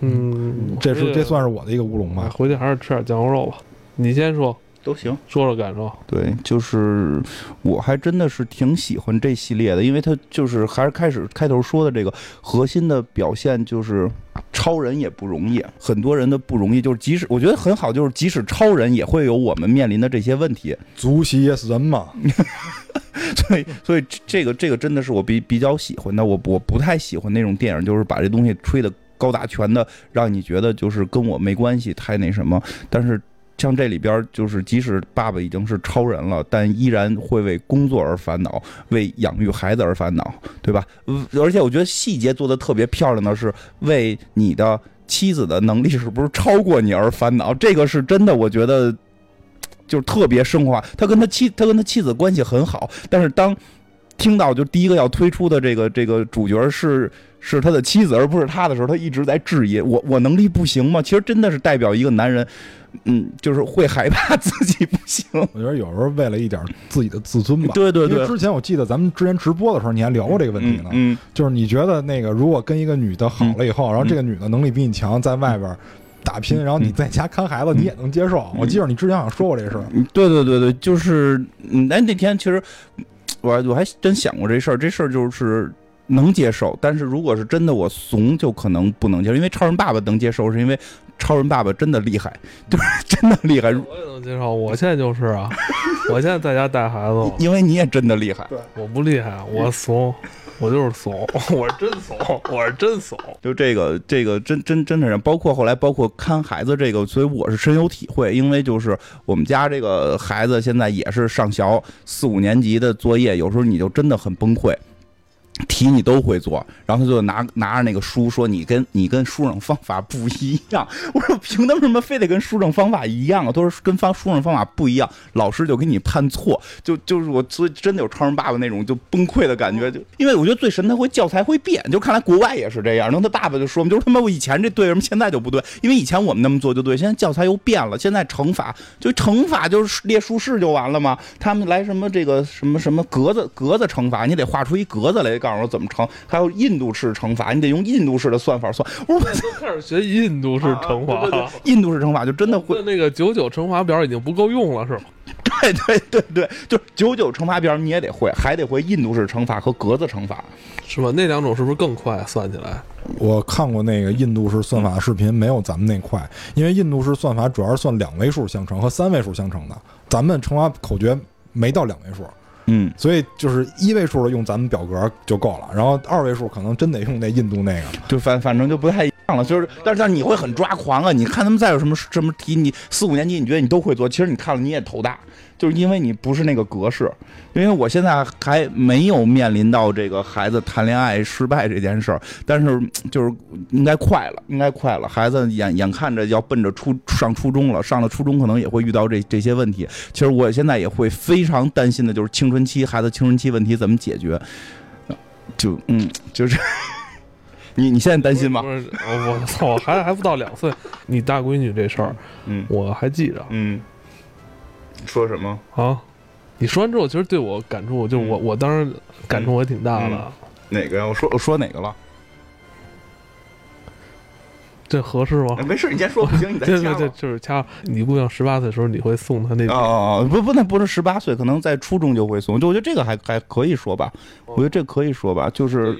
S1: 嗯，
S3: 这是这算
S1: 是
S3: 是我的一个乌龙吧。
S1: 回去还是吃点酱牛肉吧。你先说，
S2: 都行。
S1: 说说感受。
S2: 对，就是我还真的是挺喜欢这系列的，因为它就是还是开始开头说的这个核心的表现，就是超人也不容易，很多人的不容易，就是即使我觉得很好，就是即使超人也会有我们面临的这些问题，
S3: 足席也是人嘛，
S2: 所以所以这个这个真的是我比比较喜欢的，我我不太喜欢那种电影，就是把这东西吹的高大全的，让你觉得就是跟我没关系，太那什么，但是。像这里边就是，即使爸爸已经是超人了，但依然会为工作而烦恼，为养育孩子而烦恼，对吧？而且我觉得细节做的特别漂亮的是，为你的妻子的能力是不是超过你而烦恼，这个是真的，我觉得就是特别升华。他跟他妻，他跟他妻子关系很好，但是当听到就第一个要推出的这个这个主角是是他的妻子，而不是他的时候，他一直在质疑我我能力不行吗？其实真的是代表一个男人，嗯，就是会害怕自己不行。
S3: 我觉得有时候为了一点自己的自尊吧。
S2: 对对对
S3: 因为，之前我记得咱们之前直播的时候，你还聊过这个问题呢。
S2: 嗯，
S3: 就是你觉得那个，如果跟一个女的好了以后，然后这个女的能力比你强，在外边打拼，然后你在家看孩子，你也能接受。我记得你之前好像说过这事儿。
S2: 嗯对对对对，就是，嗯，哎，那天其实我我还真想过这事儿，这事儿就是能接受，但是如果是真的我怂，就可能不能接受，因为超人爸爸能接受，是因为超人爸爸真的厉害，就是真的厉害，
S1: 我也能接受，我现在就是啊，我现在在家带孩子，
S2: 因为你也真的厉害。
S1: 对我不厉害，我怂，我就是怂，我是真怂，我是真怂。
S2: 就这个这个真真真的人，包括后来包括看孩子这个，所以我是深有体会，因为就是我们家这个孩子现在也是上小四五年级的作业，有时候你就真的很崩溃。题你都会做，然后他就拿拿着那个书说你跟你跟书上方法不一样。我说凭什么非得跟书上方法一样啊？都是跟方书上方法不一样，老师就给你判错，就 就是我所以真的有超人爸爸那种就崩溃的感觉，就因为我觉得最神他会教材会变，就看来国外也是这样。然后他爸爸就说嘛，就是他妈我以前这对，为什么现在就不对？因为以前我们那么做就对，现在教材又变了，现在乘法就乘法就是列竖式就完了嘛。他们来什么这个什么什么格子格子乘法，你得画出一格子来告诉我怎么乘，还有印度式乘法，你得用印度式的算法算。我说我
S1: 都开始学印度式乘法
S2: 对对对印度式乘法就真的会
S1: 那个九九乘法表已经不够用了，是吗？
S2: 对对对对，就是九九乘法表你也得会，还得会印度式乘法和格子乘法。
S1: 是吧？那两种是不是更快算起来？
S3: 我看过那个印度式算法视频，没有咱们那快，因为印度式算法主要是算两位数相乘和三位数相乘的，咱们乘法口诀没到两位数，
S2: 嗯，
S3: 所以就是一位数的用咱们表格就够了，然后二位数可能真得用那印度那个。
S2: 就反反正就不太。就是，但是但是你会很抓狂啊！你看他们再有什么什么题，你四五年级你觉得你都会做，其实你看了你也头大，就是因为你不是那个格式。因为我现在还没有面临到这个孩子谈恋爱失败这件事儿，但是就是应该快了，应该快了。孩子眼眼看着要奔着初上初中了，上了初中可能也会遇到这这些问题。其实我现在也会非常担心的，就是青春期孩子青春期问题怎么解决？就嗯，就是。你你现在担心吗？
S1: 我我操，还还不到两岁，你大闺女这事儿，
S2: 嗯，
S1: 我还记着，
S2: 嗯，说什么
S1: 啊？你说完之后，其实对我感触，就我我当时感触也挺大的。
S2: 哪个呀？我说我说哪个了？
S1: 这合适吗？
S2: 没事，你先说不行，你再 掐。
S1: 对对对，就是掐。你姑娘十八岁的时候，你会送她那？
S2: 哦哦哦，不不，那不是十八岁，可能在初中就会送。就我觉得这个还还可以说吧，我觉得这可以说吧。就是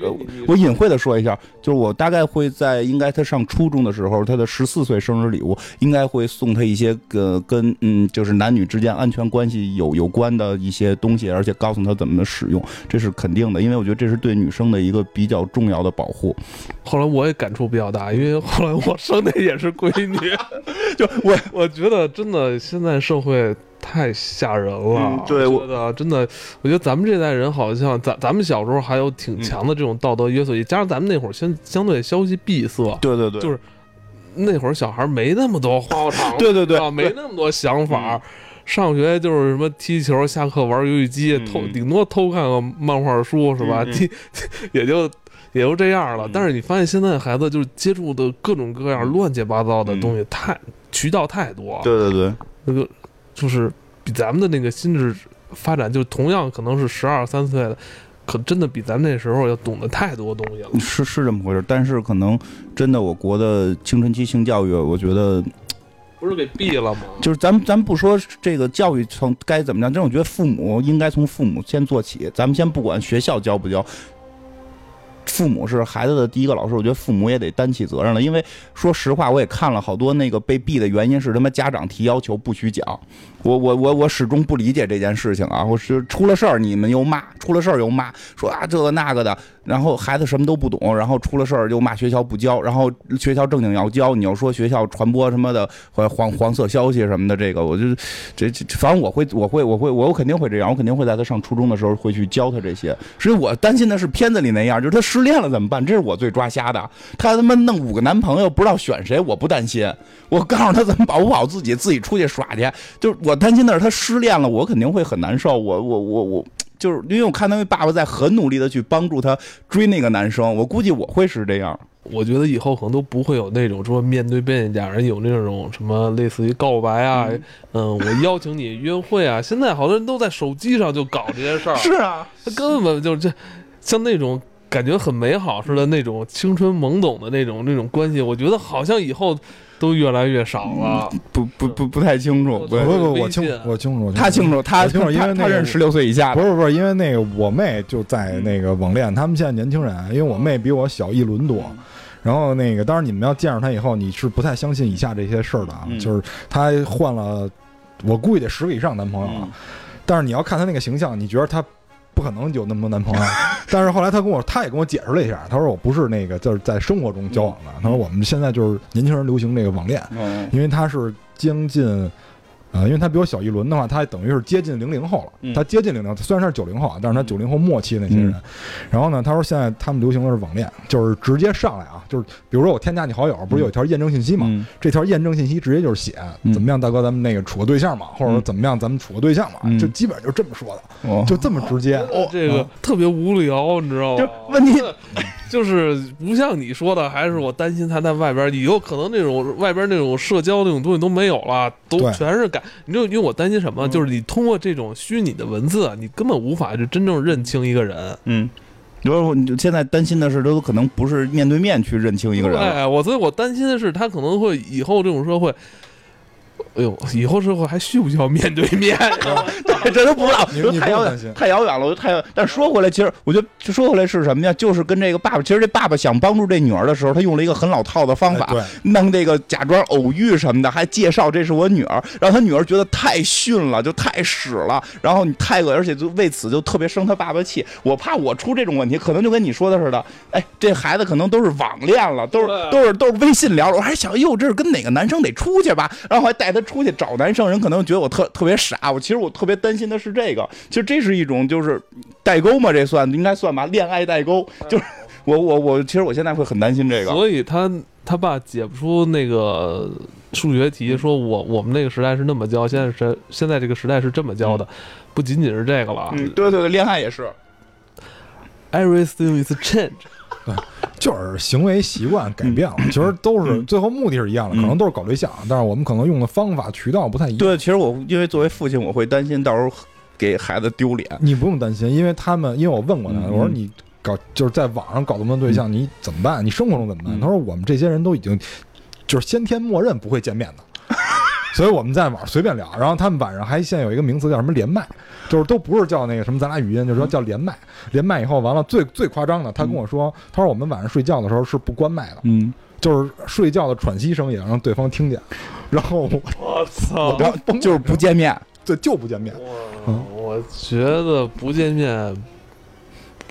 S2: 我隐晦的说一下，就是我大概会在应该她上初中的时候，她的十四岁生日礼物应该会送她一些个跟嗯，就是男女之间安全关系有有关的一些东西，而且告诉她怎么使用，这是肯定的，因为我觉得这是对女生的一个比较重要的保护。
S1: 后来我也感触比较大，因为后来。我生的也是闺女，
S2: 就我
S1: 我觉得真的现在社会太吓人了。
S2: 对，
S1: 我觉得真的，我觉得咱们这代人好像咱咱们小时候还有挺强的这种道德约束，加上咱们那会儿相相对消息闭塞。
S2: 对对对，
S1: 就是那会儿小孩没那么多花花肠，
S2: 对对对，
S1: 没那么多想法。上学就是什么踢球，下课玩游戏机，偷顶多偷看个漫画书是吧？也就。也就这样了，但是你发现现在孩子就是接触的各种各样乱七八糟的东西太渠道太多，
S2: 对对对，
S1: 那个就是比咱们的那个心智发展，就同样可能是十二三岁的，可真的比咱那时候要懂得太多东西了。
S2: 是是这么回事，但是可能真的我国的青春期性教育，我觉得
S1: 不是给毙了吗？
S2: 就是咱们咱们不说这个教育从该怎么样，但是我觉得父母应该从父母先做起，咱们先不管学校教不教。父母是孩子的第一个老师，我觉得父母也得担起责任了。因为说实话，我也看了好多那个被毙的原因是他妈家长提要求不许讲。我我我我始终不理解这件事情啊！我是出了事儿你们又骂，出了事儿又骂，说啊这个那个的，然后孩子什么都不懂，然后出了事儿就骂学校不教，然后学校正经要教，你要说学校传播什么的黄黄色消息什么的，这个我就这这反正我会我会我会我肯定会这样，我肯定会在他上初中的时候会去教他这些。所以我担心的是片子里那样，就是他失恋了怎么办？这是我最抓瞎的。他他妈弄五个男朋友不知道选谁，我不担心。我告诉他怎么保护好自己，自己出去耍去。就是我担心的是他失恋了，我肯定会很难受。我我我我，就是因为我看他爸爸在很努力的去帮助他追那个男生，我估计我会是这样。
S1: 我觉得以后可能都不会有那种说面对面家人有那种什么类似于告白啊，嗯，我邀请你约会啊。现在好多人都在手机上就搞这些事儿。
S2: 是啊，
S1: 他根本就这像那种。感觉很美好似的那种青春懵懂的那种那种关系，我觉得好像以后都越来越少了。
S2: 不不不不太清楚，
S3: 不不我清我清楚，
S2: 他清楚他
S3: 清楚，因为
S2: 他认识十六岁以下。
S3: 不是不是，因为那个我妹就在那个网恋，他们现在年轻人，因为我妹比我小一轮多。然后那个，当然你们要见着他以后，你是不太相信以下这些事儿的啊，就是他换了，我估计得十个以上男朋友了。但是你要看他那个形象，你觉得他？不可能有那么多男朋友，但是后来他跟我，他也跟我解释了一下，他说我不是那个就是在生活中交往的，他说我们现在就是年轻人流行这个网恋，因为他是将近。啊，因为他比我小一轮的话，他等于是接近零零后了。他接近零零，虽然他是九零后啊，但是他九零后末期那些人。然后呢，他说现在他们流行的是网恋，就是直接上来啊，就是比如说我添加你好友，不是有一条验证信息吗？这条验证信息直接就是写怎么样，大哥，咱们那个处个对象嘛，或者说怎么样，咱们处个对象嘛，就基本上就这么说的，就这么直接。
S1: 哦这个特别无聊，你知道吗？
S2: 就问题。
S1: 就是不像你说的，还是我担心他在外边，有可能那种外边那种社交那种东西都没有了，都全是改。你就因为我担心什么？就是你通过这种虚拟的文字，你根本无法就真正认清一个人。
S2: 嗯，你说你现在担心的是，都可能不是面对面去认清一个人。
S1: 哎，我所以，我担心的是，他可能会以后这种社会，哎呦，以后社会还需不需要面对面？
S2: 这都不知道，
S3: 你
S2: 就太遥远，太遥远了，我就太。但说回来，其实我觉得说回来是什么呀？就是跟这个爸爸，其实这爸爸想帮助这女儿的时候，他用了一个很老套的方法，弄这个假装偶遇什么的，还介绍这是我女儿，让他女儿觉得太逊了，就太屎了，然后你太恶，而且就为此就特别生他爸爸气。我怕我出这种问题，可能就跟你说的似的，哎，这孩子可能都是网恋了，都是都是都是微信聊，我还想，哟，这是跟哪个男生得出去吧？然后还带他出去找男生，人可能觉得我特特别傻。我其实我特别担心的是这个，其实这是一种就是代沟嘛，这算应该算吧？恋爱代沟，就是我我我，其实我现在会很担心这个。
S1: 所以他他爸解不出那个数学题，说我我们那个时代是那么教，现在是现在这个时代是这么教的，不仅仅是这个了。
S2: 嗯，对对对，恋爱也是。
S1: Everything is change。
S3: 对，就是行为习惯改变了，其实都是最后目的是一样的，可能都是搞对象，但是我们可能用的方法渠道不太一样。
S2: 对，其实我因为作为父亲，我会担心到时候给孩子丢脸。
S3: 你不用担心，因为他们，因为我问过他，我说你搞就是在网上搞这么多对象，你怎么办？你生活中怎么办？他说我们这些人都已经就是先天默认不会见面的。所以我们在网上随便聊，然后他们晚上还现在有一个名词叫什么连麦，就是都不是叫那个什么咱俩语音，就是说叫连麦。连麦以后完了，最最夸张的，他跟我说，他说我们晚上睡觉的时候是不关麦的，
S2: 嗯，
S3: 就是睡觉的喘息声也让对方听见。然后
S1: 我操，
S2: 就是不见面，
S3: 对，就不见面。
S1: 嗯，我觉得不见面。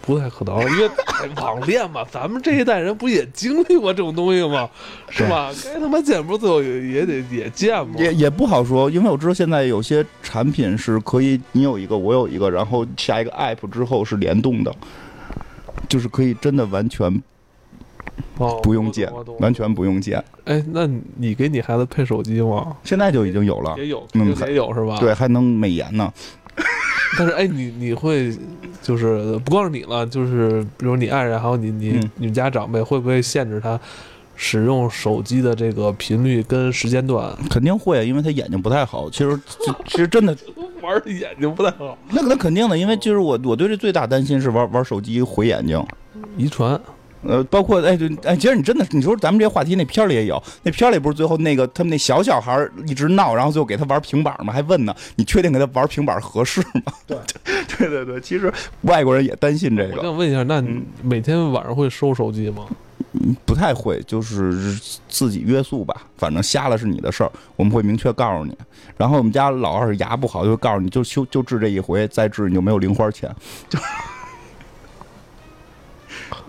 S1: 不太可能，因为网恋嘛，咱们这一代人不也经历过这种东西吗？是吧？该他妈见不最后也得也见嘛。
S2: 也也不好说，因为我知道现在有些产品是可以，你有一个，我有一个，然后下一个 app 之后是联动的，就是可以真的完全不用见，完全不用见。
S1: 哎，那你给你孩子配手机吗？
S2: 现在就已经有了，
S1: 也有，嗯，也有是吧？
S2: 对，还能美颜呢。
S1: 但是哎，你你会就是不光是你了，就是比如你爱人还有你你你们家长辈，会不会限制他使用手机的这个频率跟时间段？
S2: 肯定会，因为他眼睛不太好。其实其实真的
S1: 玩的眼睛不太好。
S2: 那那肯定的，因为就是我我对这最大担心是玩玩手机毁眼睛，
S1: 遗传。
S2: 呃，包括哎，对，哎，其实你真的，你说咱们这些话题，那片儿里也有，那片儿里不是最后那个他们那小小孩一直闹，然后最后给他玩平板吗？还问呢，你确定给他玩平板合适吗？
S3: 对，
S2: 对对对，其实外国人也担心这个。
S1: 我想问一下，那你每天晚上会收手机吗？
S2: 嗯不太会，就是自己约束吧。反正瞎了是你的事儿，我们会明确告诉你。然后我们家老二牙不好，就告诉你就修就治这一回，再治你就没有零花钱。就。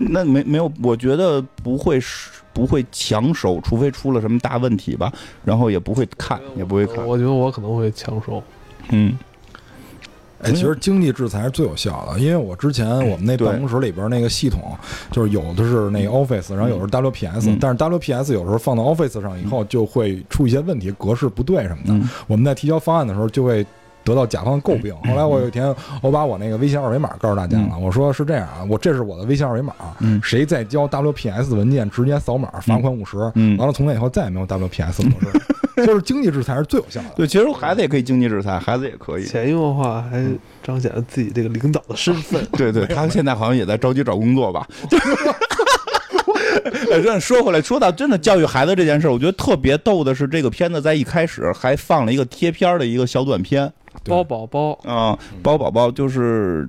S2: 那没没有，我觉得不会是不会抢手，除非出了什么大问题吧。然后也不会看，也不会看。
S1: 我觉得我可能会抢手。
S2: 嗯，
S3: 哎，其实经济制裁是最有效的，因为我之前我们那办公室里边那个系统，就是有的是那个 Office，然后有的是 WPS，但是 WPS 有时候放到 Office 上以后就会出一些问题，格式不对什么的。我们在提交方案的时候就会。得到甲方诟病。后来我有一天，我把我那个微信二维码告诉大家了。我说是这样啊，我这是我的微信二维码。嗯，谁再交 WPS 文件，直接扫码罚款五十。嗯，完了，从那以后再也没有 WPS 模式。就是经济制裁是最有效的。
S2: 对，其实孩子也可以经济制裁，孩子也可以。
S1: 潜移默化还彰显了自己这个领导的身份。
S2: 对 对，他现在好像也在着急找工作吧。哎，这说回来，说到真的教育孩子这件事，我觉得特别逗的是，这个片子在一开始还放了一个贴片的一个小短片。
S1: 包宝宝
S2: 啊，包宝宝就是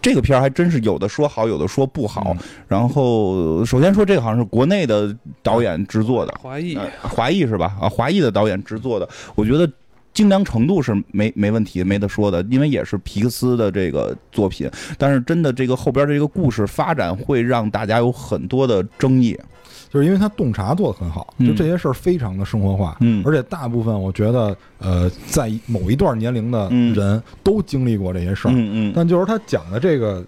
S2: 这个片儿还真是有的说好，有的说不好。然后首先说这个好像是国内的导演制作的，
S1: 华裔，
S2: 华裔是吧？啊，华裔的导演制作的，我觉得精良程度是没没问题，没得说的，因为也是皮克斯的这个作品。但是真的这个后边这个故事发展会让大家有很多的争议。
S3: 就是因为他洞察做的很好，就这些事儿非常的生活化，嗯，而且大部分我觉得，呃，在某一段年龄的人都经历过这些事儿，
S2: 嗯
S3: 嗯，但就是他讲的这个。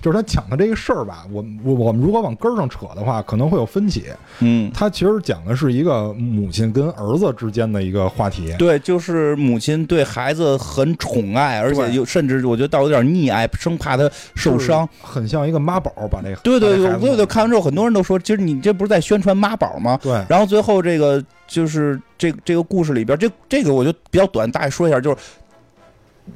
S3: 就是他讲的这个事儿吧，我我我们如果往根儿上扯的话，可能会有分歧。
S2: 嗯，
S3: 他其实讲的是一个母亲跟儿子之间的一个话题。
S2: 对，就是母亲对孩子很宠爱，而且又甚至我觉得倒有点溺爱，生怕他受伤，
S3: 很像一个妈宝把那个。
S2: 对对对，对对，看完之后很多人都说，其实你这不是在宣传妈宝吗？
S3: 对。
S2: 然后最后这个就是这这个故事里边，这这个我就比较短，大概说一下，就是。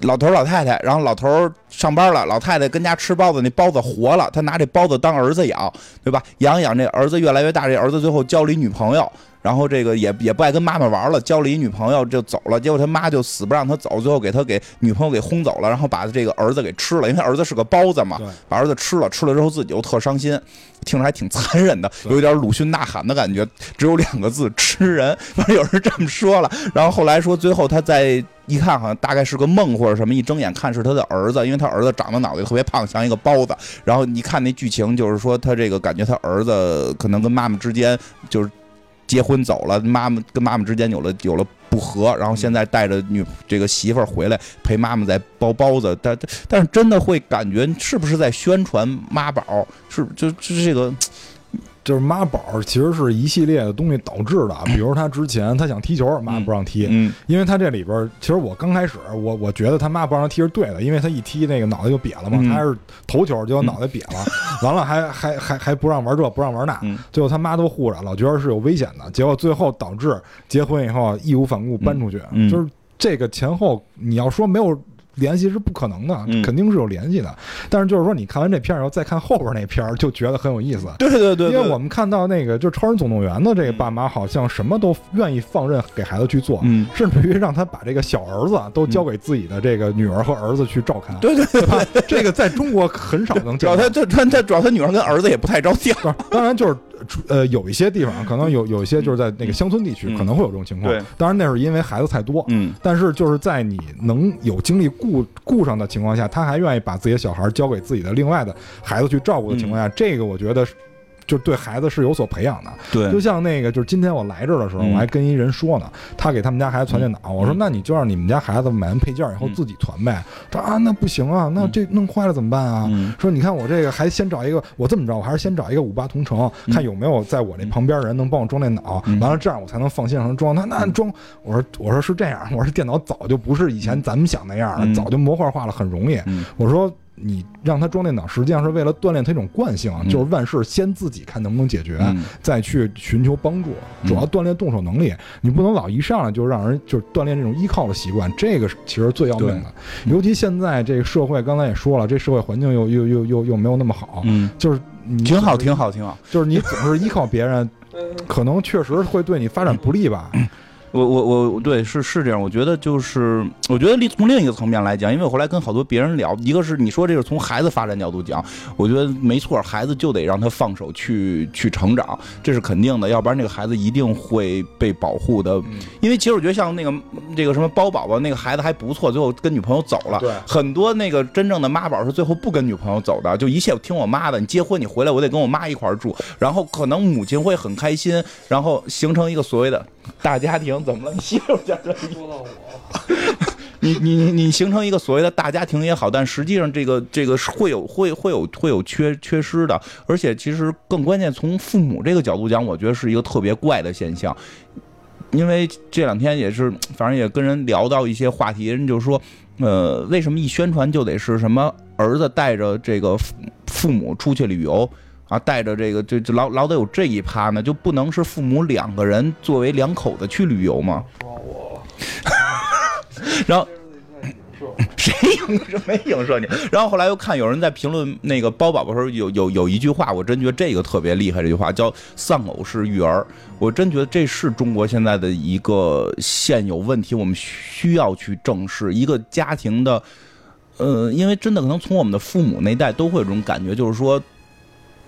S2: 老头老太太，然后老头上班了，老太太跟家吃包子，那包子活了，他拿这包子当儿子养，对吧？养养这儿子越来越大，这儿子最后交了一女朋友，然后这个也也不爱跟妈妈玩了，交了一女朋友就走了。结果他妈就死不让他走，最后给他给女朋友给轰走了，然后把这个儿子给吃了，因为他儿子是个包子嘛，把儿子吃了，吃了之后自己又特伤心，听着还挺残忍的，有点鲁迅呐喊的感觉，只有两个字吃人。反正有人这么说了，然后后来说最后他在一看好像大概是个梦或者什么，一睁眼看是他的儿子，因为他儿子长得脑袋特别胖，像一个包子。然后你看那剧情就是说他这个感觉他儿子可能跟妈妈之间就是。结婚走了，妈妈跟妈妈之间有了有了不和，然后现在带着女这个媳妇儿回来陪妈妈在包包子，但但是真的会感觉是不是在宣传妈宝？是就就这个。
S3: 就是妈宝其实是一系列的东西导致的，比如他之前他想踢球，妈不让踢，
S2: 嗯，
S3: 因为他这里边其实我刚开始我我觉得他妈不让他踢是对的，因为他一踢那个脑袋就瘪了嘛，他还是头球结果脑袋瘪了，完了还还还还不让玩这不让玩那，最后他妈都护着，老觉得是有危险的，结果最后导致结婚以后义无反顾搬出去，就是这个前后你要说没有。联系是不可能的，肯定是有联系的。但是就是说，你看完这片儿以后，再看后边那片儿，就觉得很有意思。
S2: 对对对，
S3: 因为我们看到那个就《超人总动员》的这个爸妈，好像什么都愿意放任给孩子去做，甚至于让他把这个小儿子都交给自己的这个女儿和儿子去照看。
S2: 对对对，
S3: 这个在中国很少能见到。
S2: 主要他这他他主要他女儿跟儿子也不太着调。
S3: 当然就是。呃，有一些地方可能有有一些就是在那个乡村地区可能会有这种情况。当然那是因为孩子太多。
S2: 嗯，
S3: 但是就是在你能有精力顾顾上的情况下，他还愿意把自己的小孩交给自己的另外的孩子去照顾的情况下，这个我觉得。就对孩子是有所培养的，
S2: 对，
S3: 就像那个，就是今天我来这儿的时候，我还跟一人说呢，他给他们家孩子传电脑，我说那你就让你们家孩子买完配件以后自己传呗。说啊，那不行啊，那这弄坏了怎么办啊？说你看我这个还先找一个，我这么着，我还是先找一个五八同城，看有没有在我这旁边人能帮我装电脑，完了这样我才能放心让他装。他那装，我说我说是这样，我说电脑早就不是以前咱们想那样了，早就模块化了，很容易。我说。你让他装电脑，实际上是为了锻炼他一种惯性，就是万事先自己看能不能解决，再去寻求帮助，主要锻炼动手能力。你不能老一上来就让人就是锻炼这种依靠的习惯，这个其实最要命的。尤其现在这个社会，刚才也说了，这社会环境又又又又又没有那么好，就是
S2: 挺好，挺好，挺好。
S3: 就是你总是依靠别人，可能确实会对你发展不利吧。
S2: 我我我对是是这样，我觉得就是我觉得另从另一个层面来讲，因为我后来跟好多别人聊，一个是你说这是从孩子发展角度讲，我觉得没错，孩子就得让他放手去去成长，这是肯定的，要不然这个孩子一定会被保护的。因为其实我觉得像那个这个什么包宝宝那个孩子还不错，最后跟女朋友走了。
S3: 对，
S2: 很多那个真正的妈宝是最后不跟女朋友走的，就一切听我妈的。你结婚你回来，我得跟我妈一块住，然后可能母亲会很开心，然后形成一个所谓的大家庭。怎么了？你媳妇家这 说到我，你你你你形成一个所谓的大家庭也好，但实际上这个这个会有会会有会有缺缺失的，而且其实更关键，从父母这个角度讲，我觉得是一个特别怪的现象。因为这两天也是，反正也跟人聊到一些话题，人就说，呃，为什么一宣传就得是什么儿子带着这个父母出去旅游？啊，带着这个，就就老老得有这一趴呢，就不能是父母两个人作为两口子去旅游吗？
S1: 我，
S2: 然后谁影射没影射你？然后后来又看有人在评论那个包宝宝时候，有有有一句话，我真觉得这个特别厉害，这句话叫“丧偶式育儿”，我真觉得这是中国现在的一个现有问题，我们需要去正视一个家庭的，呃，因为真的可能从我们的父母那代都会有这种感觉，就是说。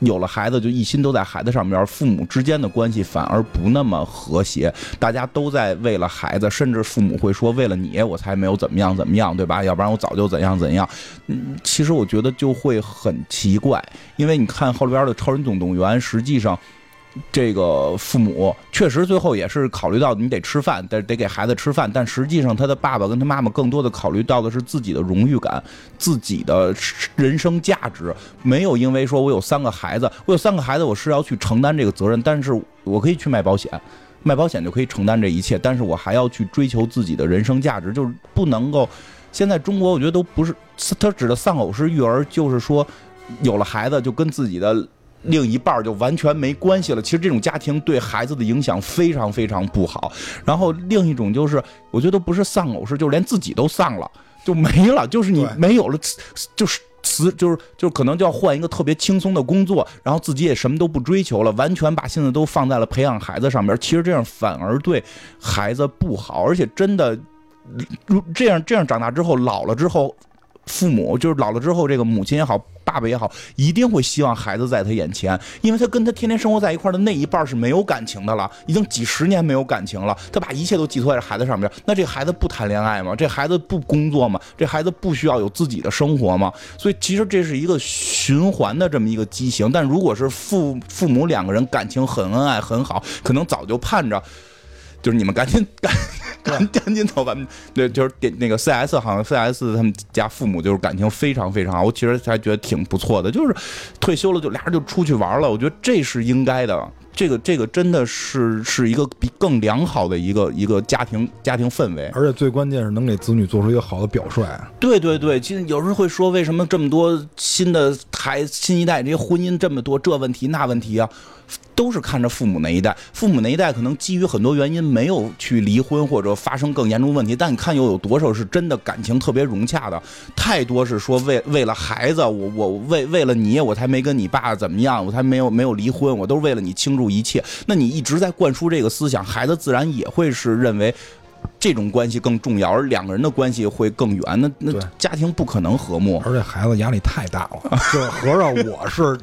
S2: 有了孩子就一心都在孩子上面，父母之间的关系反而不那么和谐，大家都在为了孩子，甚至父母会说为了你我才没有怎么样怎么样，对吧？要不然我早就怎样怎样。嗯，其实我觉得就会很奇怪，因为你看后边的《超人总动员》，实际上。这个父母确实最后也是考虑到你得吃饭，得得给孩子吃饭，但实际上他的爸爸跟他妈妈更多的考虑到的是自己的荣誉感、自己的人生价值，没有因为说我有三个孩子，我有三个孩子，我是要去承担这个责任，但是我可以去卖保险，卖保险就可以承担这一切，但是我还要去追求自己的人生价值，就是不能够。现在中国我觉得都不是他指的丧偶式育儿，就是说有了孩子就跟自己的。另一半就完全没关系了。其实这种家庭对孩子的影响非常非常不好。然后另一种就是，我觉得不是丧偶式，就是连自己都丧了，就没了。就是你没有了，就是辞就是就是可能就要换一个特别轻松的工作，然后自己也什么都不追求了，完全把心思都放在了培养孩子上面。其实这样反而对孩子不好，而且真的，如这样这样长大之后，老了之后。父母就是老了之后，这个母亲也好，爸爸也好，一定会希望孩子在他眼前，因为他跟他天天生活在一块的那一半是没有感情的了，已经几十年没有感情了，他把一切都寄托在孩子上面。那这孩子不谈恋爱吗？这孩子不工作吗？这孩子不需要有自己的生活吗？所以其实这是一个循环的这么一个畸形。但如果是父父母两个人感情很恩爱很好，可能早就盼着。就是你们赶紧 赶赶赶紧走吧，对，就是点那个 CS，好像 CS 他们家父母就是感情非常非常好，我其实还觉得挺不错的。就是退休了就俩人就出去玩了，我觉得这是应该的。这个这个真的是是一个比更良好的一个一个家庭家庭氛围，
S3: 而且最关键是能给子女做出一个好的表率。
S2: 对对对，其实有时候会说为什么这么多新的孩新一代这些婚姻这么多这问题那问题啊？都是看着父母那一代，父母那一代可能基于很多原因没有去离婚或者发生更严重问题，但你看又有多少是真的感情特别融洽的？太多是说为为了孩子，我我为为了你，我才没跟你爸怎么样，我才没有没有离婚，我都是为了你倾注一切。那你一直在灌输这个思想，孩子自然也会是认为这种关系更重要，而两个人的关系会更远。那那家庭不可能和睦，
S3: 而且孩子压力太大了。就合着我是。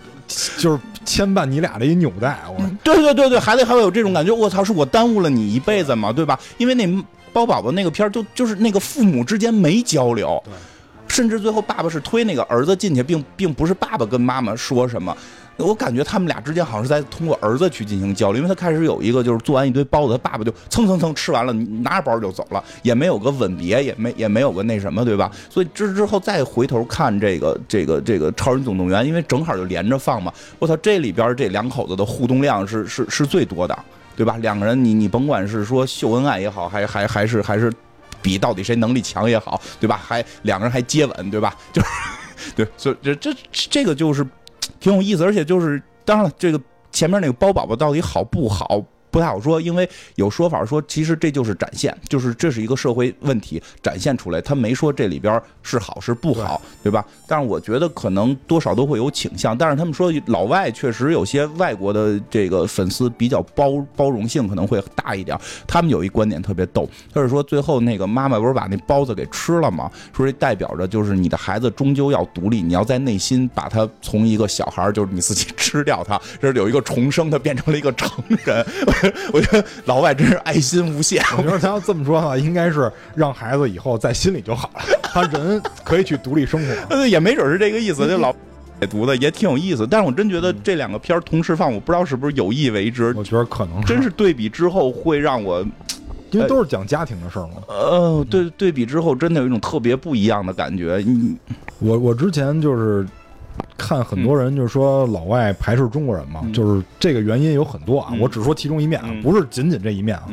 S3: 就是牵绊你俩的一纽带，我
S2: 对对对对，孩子还会有这种感觉，我操，是我耽误了你一辈子嘛，对吧？因为那包宝宝那个片儿，就就是那个父母之间没交流，甚至最后爸爸是推那个儿子进去，并并不是爸爸跟妈妈说什么。我感觉他们俩之间好像是在通过儿子去进行交流，因为他开始有一个就是做完一堆包子，他爸爸就蹭蹭蹭吃完了，拿着包就走了，也没有个吻别，也没也没有个那什么，对吧？所以之之后再回头看这个这个这个超人总动员，因为正好就连着放嘛，我操，这里边这两口子的互动量是 是是最多的，对吧？两个人你你甭管是说秀恩爱也好，还还还是还是比到底谁能力强也好，对吧？还两个人还接吻，对吧？就是 对，所以这这这个就是。挺有意思，而且就是，当然了，这个前面那个包宝宝到底好不好？不太好说，因为有说法说，其实这就是展现，就是这是一个社会问题展现出来。他没说这里边是好是不好，对吧？但是我觉得可能多少都会有倾向。但是他们说老外确实有些外国的这个粉丝比较包包容性可能会大一点。他们有一观点特别逗，他是说最后那个妈妈不是把那包子给吃了吗？说这代表着就是你的孩子终究要独立，你要在内心把他从一个小孩就是你自己 吃掉他，这是有一个重生，他变成了一个成人。我觉得老外真是爱心无限。
S3: 我觉得他要这么说的话，应该是让孩子以后在心里就好了，他人可以去独立生活。
S2: 也没准是这个意思。这老解读的也挺有意思。但是我真觉得这两个片儿同时放，我不知道是不是有意为之。
S3: 我觉得可能
S2: 真是对比之后会让我，
S3: 因为都是讲家庭的事儿嘛。
S2: 呃，对，对比之后真的有一种特别不一样的感觉。你，
S3: 我我之前就是。看很多人就是说老外排斥中国人嘛，就是这个原因有很多啊。我只说其中一面啊，不是仅仅这一面啊。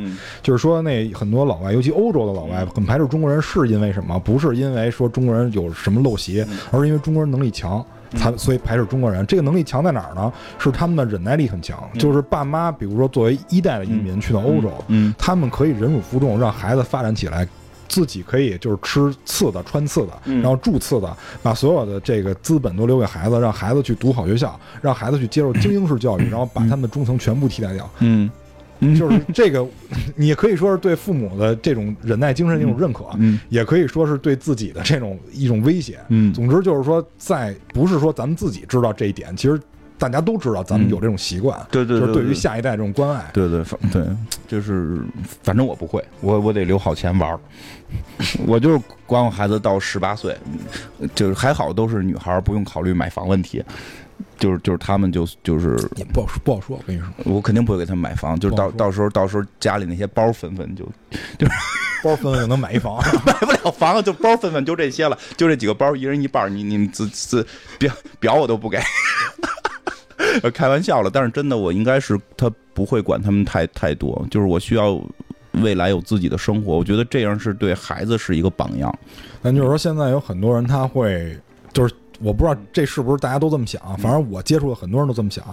S3: 就是说那很多老外，尤其欧洲的老外，很排斥中国人，是因为什么？不是因为说中国人有什么陋习，而是因为中国人能力强，才所以排斥中国人。这个能力强在哪儿呢？是他们的忍耐力很强。就是爸妈，比如说作为一代的移民去到欧洲，嗯他们可以忍辱负重，让孩子发展起来。自己可以就是吃次的、穿次的，然后住次的，把所有的这个资本都留给孩子，让孩子去读好学校，让孩子去接受精英式教育，然后把他们的中层全部替代掉。
S2: 嗯，
S3: 就是这个，你可以说是对父母的这种忍耐精神的一种认可，也可以说是对自己的这种一种威胁。
S2: 嗯，
S3: 总之就是说，在不是说咱们自己知道这一点，其实。大家都知道，咱们有这种习惯，
S2: 对对，
S3: 就是对于下一代这种关爱，
S2: 对对反对，就是反正我不会，我我得留好钱玩儿。我就是管我孩子到十八岁，就是还好都是女孩，不用考虑买房问题，就是就是他们就就是
S3: 也不好说不好说，我跟你说，
S2: 我肯定不会给他们买房，就是到到时候到时候家里那些包分分就就是
S3: 包分分就能买一房，
S2: 买不了房就包分分就这些了，就这几个包，一人一半，你你们自自表表我都不给。开玩笑了，但是真的，我应该是他不会管他们太太多，就是我需要未来有自己的生活，我觉得这样是对孩子是一个榜样。
S3: 那就是说，现在有很多人他会，就是我不知道这是不是大家都这么想，反正我接触的很多人都这么想，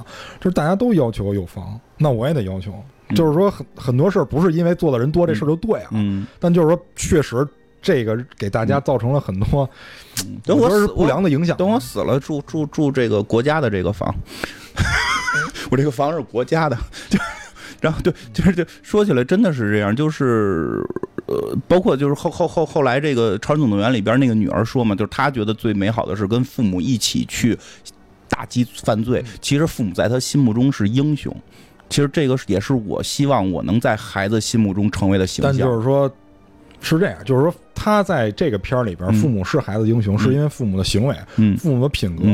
S3: 就是大家都要求有房，那我也得要求，就是说很很多事儿不是因为做的人多这事儿就对啊，
S2: 嗯，
S3: 但就是说确实。这个给大家造成了很多，
S2: 等我死
S3: 不良的影响。
S2: 等我死了，住住住这个国家的这个房，我这个房是国家的，就 然后对，就是就说起来真的是这样，就是呃，包括就是后后后后来这个《超人总动员》里边那个女儿说嘛，就是她觉得最美好的是跟父母一起去打击犯罪，其实父母在她心目中是英雄。其实这个也是我希望我能在孩子心目中成为的形象。
S3: 但就是说，是这样，就是说。他在这个片儿里边，父母是孩子英雄，是因为父母的行为，父母的品格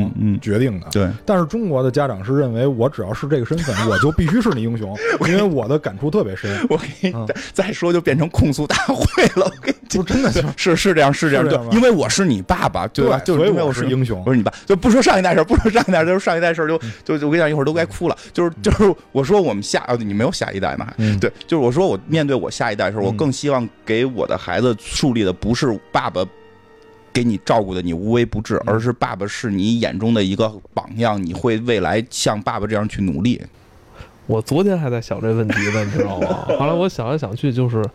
S3: 决定的。
S2: 对。
S3: 但是中国的家长是认为，我只要是这个身份，我就必须是你英雄，因为我的感触特别深。
S2: 我给你再说，就变成控诉大会了。
S3: 不真的
S2: 是是这样，是这样，就因为我是你爸爸，对吧？就
S3: 所以
S2: 我
S3: 是英雄，
S2: 不是你爸。就不说上一代事儿不说上一代事就是上一代事就就就我跟你讲，一会儿都该哭了。就是就是我说我们下啊，你没有下一代呢，还对，就是我说我面对我下一代的时候，我更希望给我的孩子树立的不是爸。爸给你照顾的你无微不至，而是爸爸是你眼中的一个榜样，你会未来像爸爸这样去努力。
S1: 我昨天还在想这问题呢，你知道吗？后来我想来想去，就是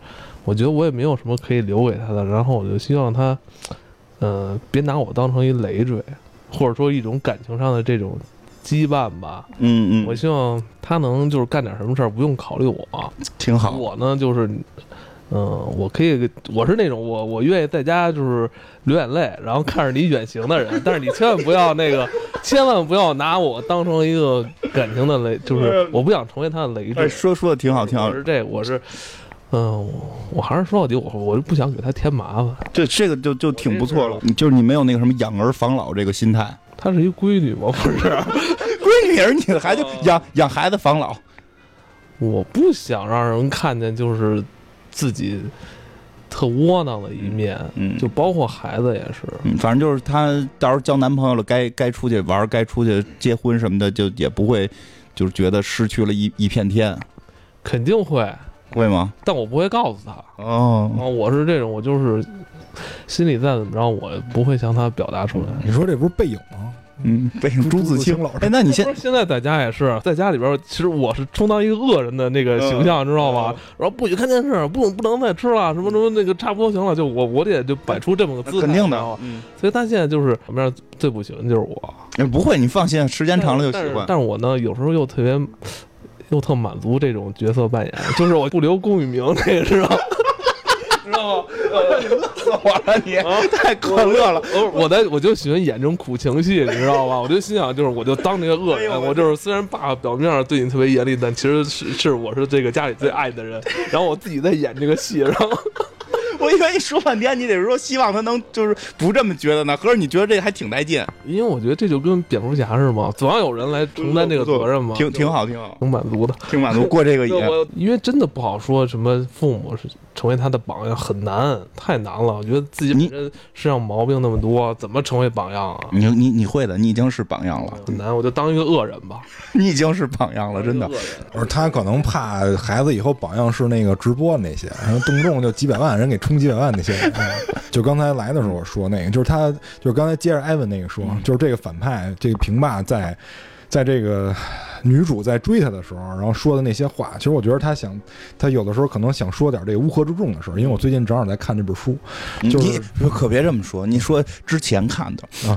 S1: 我觉得我也没有什么可以留给他的，然后我就希望他，嗯，别拿我当成一累赘，或者说一种感情上的这种羁绊吧。
S2: 嗯嗯，
S1: 我希望他能就是干点什么事儿，不用考虑我，
S2: 挺好。
S1: 我呢，就是。嗯，我可以，我是那种我我愿意在家就是流眼泪，然后看着你远行的人。但是你千万不要那个，千万不要拿我当成一个感情的累，就是我不想成为他的雷。
S2: 说说的挺好，挺好。
S1: 是这，我是，嗯，我还是说到底，我我就不想给他添麻烦。
S2: 这这个就就挺不错了，就是你没有那个什么养儿防老这个心态。
S1: 她是一闺女吗？不是，
S2: 闺女也是你的孩子，养养孩子防老。
S1: 我不想让人看见，就是。自己特窝囊的一面，嗯，就包括孩子也是，
S2: 嗯，反正就是她到时候交男朋友了，该该出去玩，该出去结婚什么的，就也不会，就是觉得失去了一一片天，
S1: 肯定会，
S2: 会吗？
S1: 但我不会告诉他，哦，我是这种，我就是心里再怎么着，我不会向他表达出来。
S3: 你说这不是背影吗？
S2: 嗯，朱自清老师。哎，那你现
S1: 现在在家也是，在家里边，其实我是充当一个恶人的那个形象，知道吗？然后不许看电视，不不能再吃了，什么什么那个差不多行了，就我我得就摆出这么个姿态，
S2: 肯定的。
S1: 所以他现在就是什么样最不喜欢就是我。
S2: 哎，不会，你放心，时间长了就习惯。
S1: 但是我呢，有时候又特别又特满足这种角色扮演，就是我不留功与名那个，知道。知道吗？
S2: 乐死我了！你太可乐了。
S1: 我我在我就喜欢演这种苦情戏，你知道吧？我就心想，就是我就当那个恶人，我就是虽然爸爸表面上对你特别严厉，但其实是是我是这个家里最爱的人。然后我自己在演这个戏，然后。
S2: 我以为你说半天，你得说希望他能就是不这么觉得呢。合着你觉得这还挺带劲？
S1: 因为我觉得这就跟蝙蝠侠似的嘛，总要有人来承担这个责任嘛。
S2: 挺挺好，挺好，
S1: 挺满足的，
S2: 挺满足过这个瘾。
S1: 因为真的不好说什么父母是成为他的榜样很难，太难了。我觉得自己本身身上毛病那么多，怎么成为榜样啊？
S2: 你你你会的，你已经是榜样了。
S1: 很难，我就当一个恶人吧。
S2: 你已经是榜样了，真的。
S3: 不是他可能怕孩子以后榜样是那个直播那些，然后动不动就几百万人给充几百万那些。就刚才来的时候我说那个，就是他，就是刚才接着艾文那个说，就是这个反派，这个平霸在，在这个女主在追他的时候，然后说的那些话，其实我觉得他想，他有的时候可能想说点这个乌合之众的事儿，因为我最近正好在看这本书，就是
S2: 可别这么说，你说之前看的。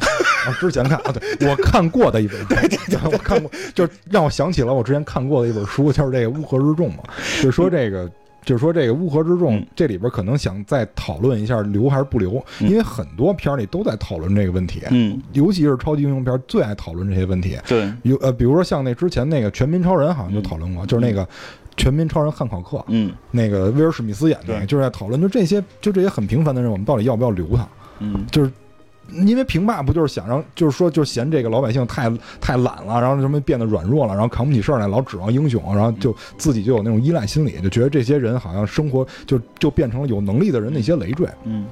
S3: 啊，之前看啊，对我看过的一本，对对对，我看过，就让我想起了我之前看过的一本书，就是这个乌合之众嘛，就是说这个。就是说，这个乌合之众，这里边可能想再讨论一下留还是不留，因为很多片儿里都在讨论这个问题，
S2: 嗯，
S3: 尤其是超级英雄片最爱讨论这些问题，
S2: 对，
S3: 有呃，比如说像那之前那个全民超人好像就讨论过，就是那个全民超人汉考克，
S2: 嗯，
S3: 那个威尔史密斯演的，就是在讨论，就这些就这些很平凡的人，我们到底要不要留他？
S2: 嗯，
S3: 就是。因为平霸不就是想让，就是说，就嫌这个老百姓太太懒了，然后什么变得软弱了，然后扛不起事儿来，老指望英雄，然后就自己就有那种依赖心理，就觉得这些人好像生活就就变成了有能力的人的一些累赘。
S2: 嗯，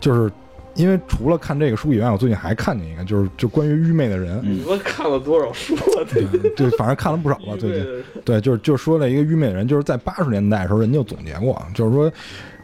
S3: 就是因为除了看这个书以外，我最近还看见一个，就是就关于愚昧的人。
S1: 你们看了多少书了？
S3: 对 对，反正看了不少吧。最近对，就是就说了一个愚昧的人，就是在八十年代的时候，人就总结过，就是说。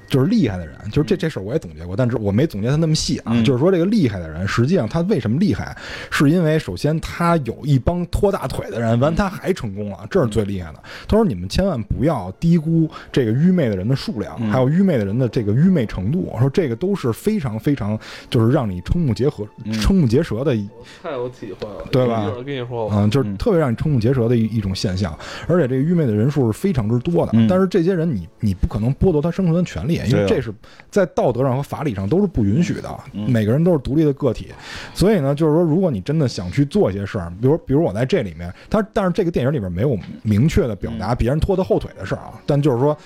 S3: 就是厉害的人，就是这这事儿我也总结过，但是我没总结他那么细啊。就是说这个厉害的人，实际上他为什么厉害，是因为首先他有一帮拖大腿的人，完他还成功了，这是最厉害的。他说你们千万不要低估这个愚昧的人的数量，还有愚昧的人的这个愚昧程度。我说这个都是非常非常就是让你瞠目结舌、瞠目结舌的。
S1: 太有体会了，
S3: 对吧？
S1: 跟你说，
S3: 嗯，就是特别让你瞠目结舌的一一种现象，而且这个愚昧的人数是非常之多的。但是这些人，你你不可能剥夺他生存的权利。因为这是在道德上和法理上都是不允许的，每个人都是独立的个体，所以呢，就是说，如果你真的想去做一些事儿，比如，比如我在这里面，他，但是这个电影里边没有明确的表达别人拖他后腿的事儿啊，但就是说，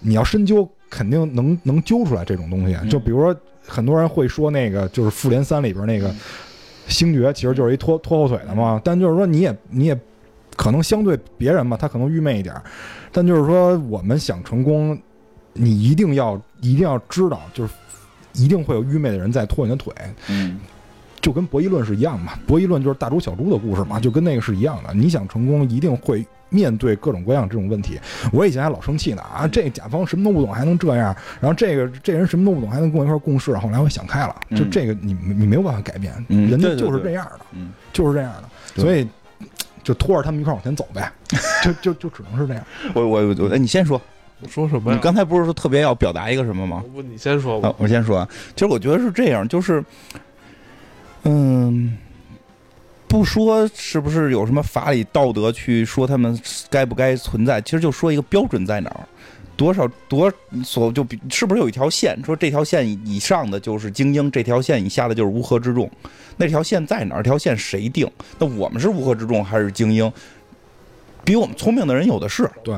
S3: 你要深究，肯定能能揪出来这种东西。就比如说，很多人会说那个，就是《复联三》里边那个星爵，其实就是一拖拖后腿的嘛。但就是说，你也你也可能相对别人嘛，他可能愚昧一点，但就是说，我们想成功。你一定要一定要知道，就是一定会有愚昧的人在拖你的腿，
S2: 嗯，
S3: 就跟博弈论是一样嘛。博弈论就是大猪小猪的故事嘛，就跟那个是一样的。你想成功，一定会面对各种各样这种问题。我以前还老生气呢啊，这甲方什么都不懂还能这样，然后这个这人什么都不懂还能跟我一块共事。后来我想开了，就这个你你没有办法改变，人家就是这样的，
S2: 嗯，
S3: 就是这样的，所以就拖着他们一块往前走呗，就就就只能是这样。
S2: 我我我，你先说。
S1: 说什么？
S2: 你刚才不是说特别要表达一个什么吗？
S1: 不，你先说吧。
S2: 我先说。其实我觉得是这样，就是，嗯，不说是不是有什么法理道德去说他们该不该存在，其实就说一个标准在哪儿，多少多所就比是不是有一条线，说这条线以上的就是精英，这条线以下的就是乌合之众。那条线在哪儿？条线谁定？那我们是乌合之众还是精英？比我们聪明的人有的是。
S3: 对。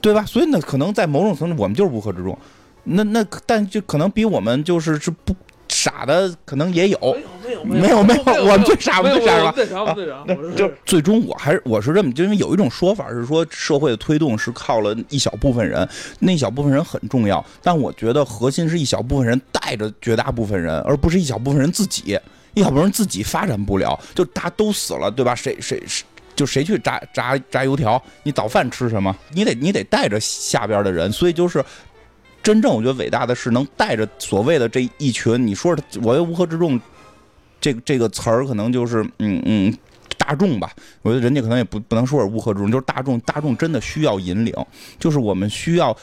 S2: 对吧？所以呢，可能在某种层度，我们就是乌合之众。那那，但就可能比我们就是是不傻的，可能也有。
S1: 没有没有
S2: 没有，我们最傻，我们最傻
S1: 吧？最傻最傻。
S2: 就最终我还是我是这么，就因为有一种说法是说，社会的推动是靠了一小部分人，那小部分人很重要。但我觉得核心是一小部分人带着绝大部分人，而不是一小部分人自己。一小部分人自己发展不了，就大家都死了，对吧？谁谁谁。就谁去炸炸炸油条？你早饭吃什么？你得你得带着下边的人，所以就是真正我觉得伟大的是能带着所谓的这一群。你说我为乌合之众，这个这个词儿可能就是嗯嗯大众吧。我觉得人家可能也不不能说是乌合之众，就是大众。大众真的需要引领，就是我们需要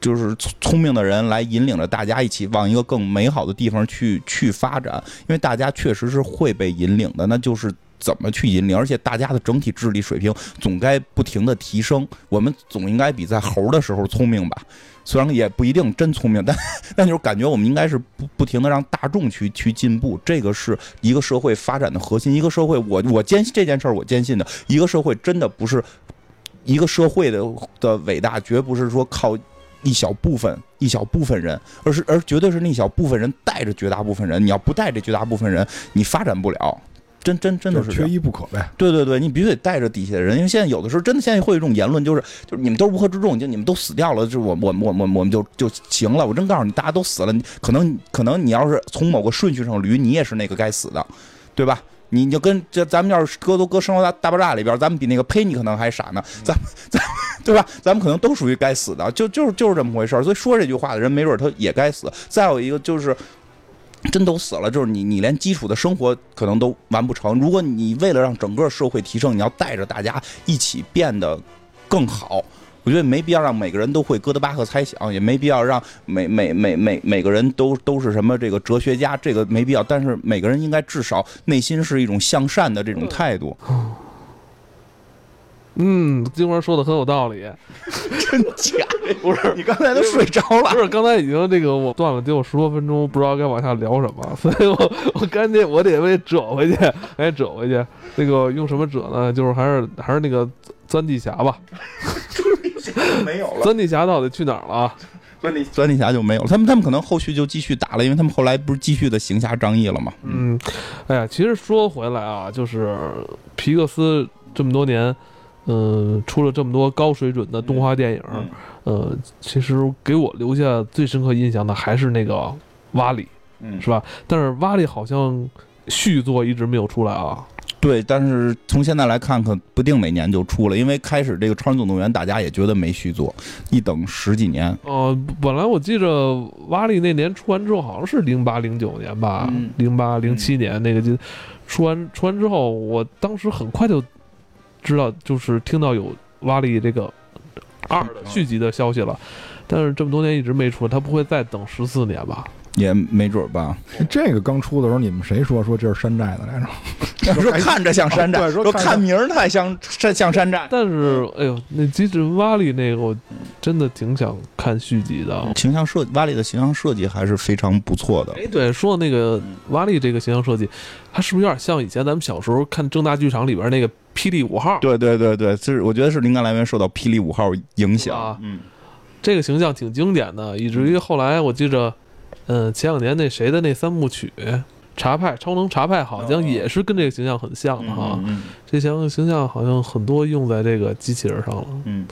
S2: 就是聪明的人来引领着大家一起往一个更美好的地方去去发展。因为大家确实是会被引领的，那就是。怎么去引领？而且大家的整体智力水平总该不停的提升。我们总应该比在猴的时候聪明吧？虽然也不一定真聪明，但但就是感觉我们应该是不不停的让大众去去进步。这个是一个社会发展的核心。一个社会，我我坚信这件事儿，我坚信的一个社会真的不是一个社会的的伟大，绝不是说靠一小部分一小部分人，而是而绝对是那小部分人带着绝大部分人。你要不带着绝大部分人，你发展不了。真真真的是
S3: 缺一不可呗。
S2: 对对对，你必须得带着底下的人，因为现在有的时候真的现在会有一种言论，就是就是你们都是乌合之众，就你们都死掉了，就我我我我我们就就行了。我真告诉你，大家都死了，可能可能你要是从某个顺序上捋，你也是那个该死的，对吧？你就跟这咱们要是搁都搁生活大大爆炸里边，咱们比那个呸你可能还傻呢，咱咱对吧？咱们可能都属于该死的，就就是就是这么回事所以说这句话的人，没准他也该死。再有一个就是。真都死了，就是你，你连基础的生活可能都完不成。如果你为了让整个社会提升，你要带着大家一起变得更好，我觉得没必要让每个人都会哥德巴赫猜想，也没必要让每每每每每个人都都是什么这个哲学家，这个没必要。但是每个人应该至少内心是一种向善的这种态度。
S1: 嗯，金花说的很有道理，
S2: 真假？
S1: 不是，
S2: 你刚才都睡着了。
S1: 不是，刚才已经这个我断了得有十多分钟，不知道该往下聊什么，所以我我赶紧我得给折回去，哎，折回去。那个用什么折呢？就是还是还是那个钻地侠吧。
S2: 钻地侠没有了。
S1: 钻地侠到底去哪儿了？
S2: 钻地钻地侠就没有了。他们他们可能后续就继续打了，因为他们后来不是继续的行侠仗义了吗？
S1: 嗯，哎呀，其实说回来啊，就是皮克斯这么多年。嗯，出了这么多高水准的动画电影，呃，其实给我留下最深刻印象的还是那个瓦里，是吧？但是瓦里好像续作一直没有出来啊。
S2: 对，但是从现在来看，可不定哪年就出了，因为开始这个《超人总动员》，大家也觉得没续作，一等十几年。
S1: 哦，本来我记着瓦力那年出完之后，好像是零八零九年吧，零八零七年那个就出完出完之后，我当时很快就知道，就是听到有瓦力这个二的续集的消息了，但是这么多年一直没出，他不会再等十四年吧？
S2: 也没准吧。
S3: 这个刚出的时候，你们谁说说这是山寨的来着？
S2: 说看着像山寨，说看名儿太像山像山寨。
S1: 但是，哎呦，那机智瓦力那个，我真的挺想看续集的。
S2: 形象设瓦力的形象设计还是非常不错的。
S1: 哎，对，说那个瓦力这个形象设计，它是不是有点像以前咱们小时候看正大剧场里边那个霹雳五号？
S2: 对对对对，是我觉得是灵感来源受到霹雳五号影响。
S1: 嗯，这个形象挺经典的，以至于后来我记着。嗯，前两年那谁的那三部曲，茶派超能茶派好像也是跟这个形象很像的哈。这形形象好像很多用在这个机器人上了。
S2: 嗯，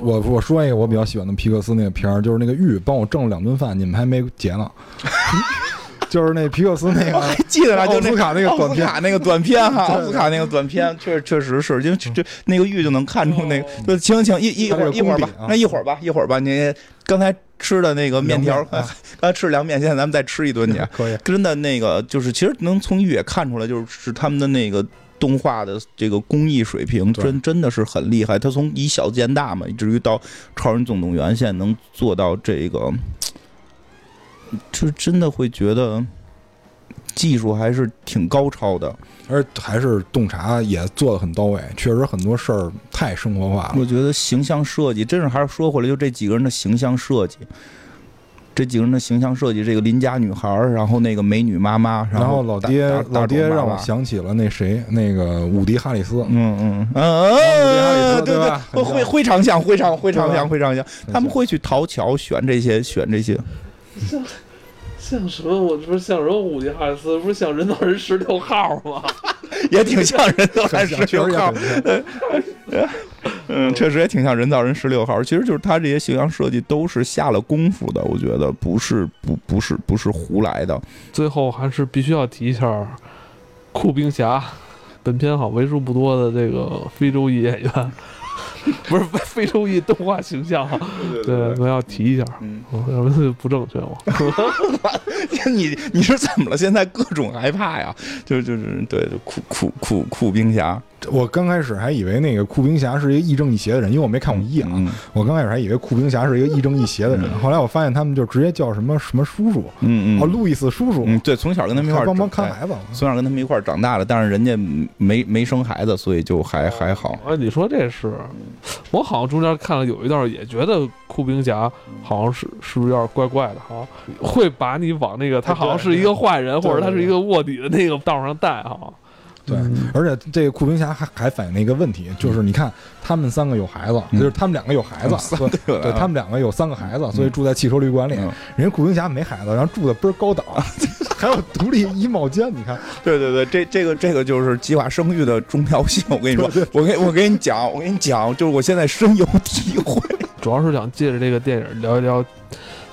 S3: 我我说一个我比较喜欢的皮克斯那个片儿，就是那个玉帮我挣了两顿饭，你们还没结呢。就是那皮克斯那个，
S2: 还记得呢，就
S3: 奥斯卡那个短片，
S2: 那个短片哈，奥斯卡那个短片，确确实是，因为这那个玉就能看出那个。就行行，一一会儿一会儿吧，那一会儿吧，一会儿吧，您刚才。吃的那个面条，刚才吃凉面，现在咱们再吃一顿去。
S3: 可以，
S2: 真的那个就是，其实能从玉也看出来，就是他们的那个动画的这个工艺水平，真真的是很厉害。他从以小见大嘛，以至于到超人总动员，现在能做到这个，就真的会觉得技术还是挺高超的。
S3: 而还是洞察也做的很到位，确实很多事儿太生活化了。
S2: 我觉得形象设计，真是还是说回来，就这几个人的形象设计，这几个人的形象设计，这个邻家女孩儿，然后那个美女妈妈，
S3: 然
S2: 后
S3: 老爹，老爹让我想起了那谁，那个伍迪·哈里斯，
S2: 嗯嗯嗯，伍迪·哈里斯对吧？会非常像，非常非常像，非常像。他们会去淘桥选这些，选这些。
S1: 像像什么？我不是像什么伍迪·哈里斯，不是像人造人十六号吗？
S2: 也挺像人造人十六号。嗯，确实也挺像人造人十六号。其实就是他这些形象设计都是下了功夫的，我觉得不是不不是不是胡来的。
S1: 最后还是必须要提一下酷冰侠，本片好为数不多的这个非洲裔演员。不是非非洲裔动画形象哈，对，我要提一下，嗯，要不然不正确吗？
S2: 你 你是怎么了？现在各种害怕呀，就就是对酷酷酷酷冰侠。
S3: 我刚开始还以为那个酷冰侠是一个亦正亦邪的人，因为我没看过一啊。我刚开始还以为酷冰侠是一个亦正亦邪的人，后来我发现他们就直接叫什么什么叔叔，
S2: 嗯嗯，
S3: 哦，路易斯叔叔，
S2: 嗯，对，从小跟他们一块
S3: 帮忙看孩子，
S2: 从小跟他们一块长大的，但是人家没没生孩子，所以就还还好。
S1: 啊，你说这是，我好像中间看了有一段，也觉得酷冰侠好像是是不是有点怪怪的哈，会把你往那个他好像是一个坏人，或者他是一个卧底的那个道上带哈。
S3: 对，而且这个酷冰侠还还反映了一个问题，就是你看他们三个有孩子，就是他们两个有孩子，对，他们两个有三个孩子，所以住在汽车旅馆里。人家酷冰侠没孩子，然后住的倍儿高档，还有独立衣帽间。你看，
S2: 对对对，这这个这个就是计划生育的重要性。我跟你说，我跟我跟你讲，我跟你讲，就是我现在深有体会。
S1: 主要是想借着这个电影聊一聊。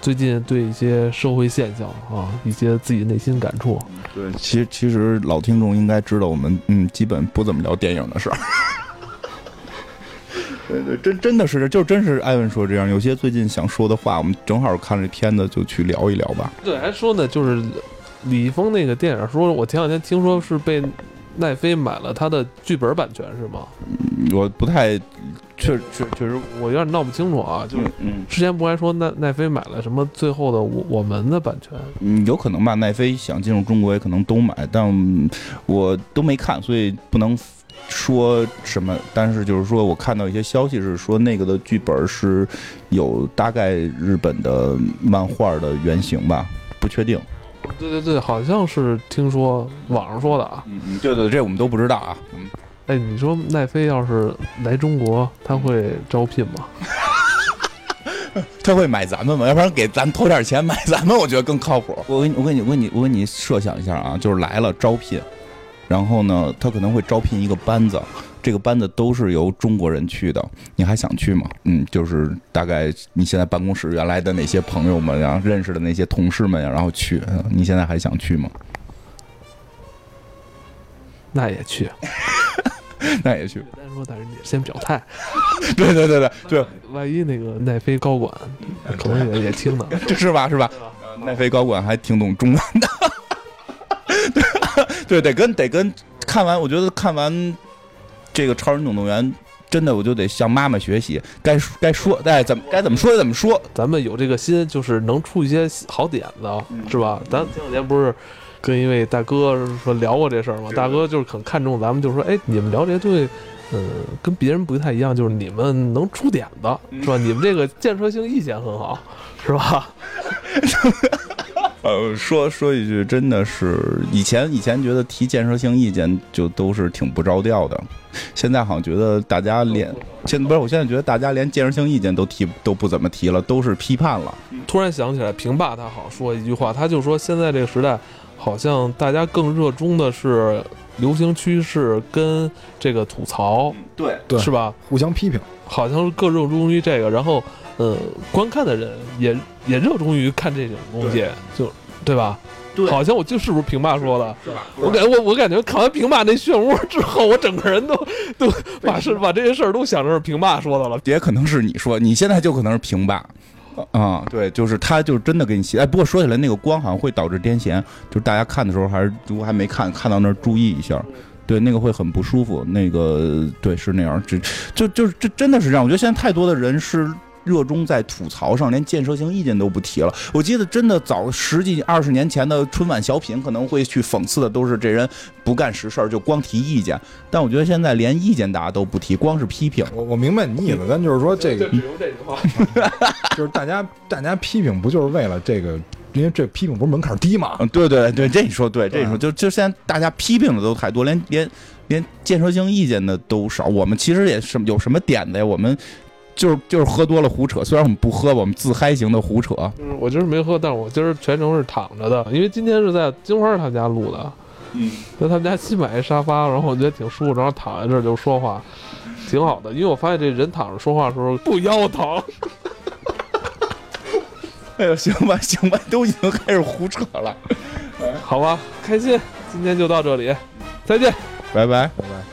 S1: 最近对一些社会现象啊，一些自己内心感触。
S2: 对，其实其实老听众应该知道，我们嗯，基本不怎么聊电影的事儿。对对，真真的是，就真是艾文说这样，有些最近想说的话，我们正好看这片子就去聊一聊吧。
S1: 对，还说呢，就是李易峰那个电影，说我前两天听说是被奈飞买了他的剧本版权，是吗？
S2: 我不太。确确确实，
S1: 我有点闹不清楚啊。就是之前不还说奈奈飞买了什么最后的我我们的版权？
S2: 嗯，有可能吧。奈飞想进入中国也可能都买，但我都没看，所以不能说什么。但是就是说我看到一些消息是说那个的剧本是有大概日本的漫画的原型吧，不确定。
S1: 对对对，好像是听说网上说的啊。
S2: 嗯嗯，对对，这我们都不知道啊。嗯。
S1: 哎，你说奈飞要是来中国，他会招聘吗？
S2: 他会买咱们吗？要不然给咱投点钱买咱们，我觉得更靠谱。我给你，我给你，我给你，我给你设想一下啊，就是来了招聘，然后呢，他可能会招聘一个班子，这个班子都是由中国人去的，你还想去吗？嗯，就是大概你现在办公室原来的那些朋友们呀，认识的那些同事们呀，然后去，你现在还想去吗？
S1: 那也去，
S2: 那也去。
S1: 单说，但是你先表态。
S2: 对对对对对，
S1: 万一那个奈飞高管可能也也听呢，
S2: 是吧是吧？奈飞高管还挺懂中文的。对，得跟得跟看完，我觉得看完这个《超人总动员》，真的我就得向妈妈学习，该该说哎怎么该怎么说怎么说。
S1: 咱们有这个心，就是能出一些好点子，是吧？咱前两天不是跟一位大哥说聊过这事儿吗？大哥就是很看重咱们，就是说哎，你们聊这些东西，嗯，跟别人不太一样，就是你们能出点子，是吧？你们这个建设性意见很好，是吧？
S2: 呃，说说一句，真的是以前以前觉得提建设性意见就都是挺不着调的，现在好像觉得大家连现不是，我现在觉得大家连建设性意见都提都不怎么提了，都是批判了。
S1: 突然想起来，平爸他好说一句话，他就说现在这个时代，好像大家更热衷的是流行趋势跟这个吐槽，
S2: 对
S3: 对，
S1: 是吧？
S3: 互相批评，
S1: 好像是更热衷于这个，然后。呃，观看的人也也热衷于看这种东西，就对吧？
S2: 对，
S1: 好像我就是不是平爸说的，我感我我感觉看完平爸那漩涡之后，我整个人都都把事把这些事儿都想成是平爸说的了。
S2: 也可能是你说，你现在就可能是平爸啊，对，就是他就是真的给你写。哎，不过说起来，那个光好像会导致癫痫，就是大家看的时候还是如果还没看看到那儿注意一下，对，那个会很不舒服。那个对是那样，这就就是这真的是这样。我觉得现在太多的人是。热衷在吐槽上，连建设性意见都不提了。我记得真的早十几二十年前的春晚小品，可能会去讽刺的都是这人不干实事儿，就光提意见。但我觉得现在连意见大家都不提，光是批评。
S3: 我我明白你意思，但就是说这个，
S1: 比如这句话，
S3: 就是大家大家批评不就是为了这个？因为这批评不是门槛低嘛？
S2: 嗯，对对对，这你说对，这你说就就现在大家批评的都太多，连连连建设性意见的都少。我们其实也什么有什么点子呀？我们。就是就是喝多了胡扯，虽然我们不喝，我们自嗨型的胡扯。
S1: 嗯，我今儿没喝，但是我今儿全程是躺着的，因为今天是在金花他家录的。
S2: 嗯，
S1: 在他们家新买一沙发，然后我觉得挺舒服，然后躺在这儿就说话，挺好的。因为我发现这人躺着说话的时候不腰疼。
S2: 哎呦，行吧行吧，都已经开始胡扯了。
S1: 好吧，开心，今天就到这里，再见，
S2: 拜拜。
S3: 拜拜。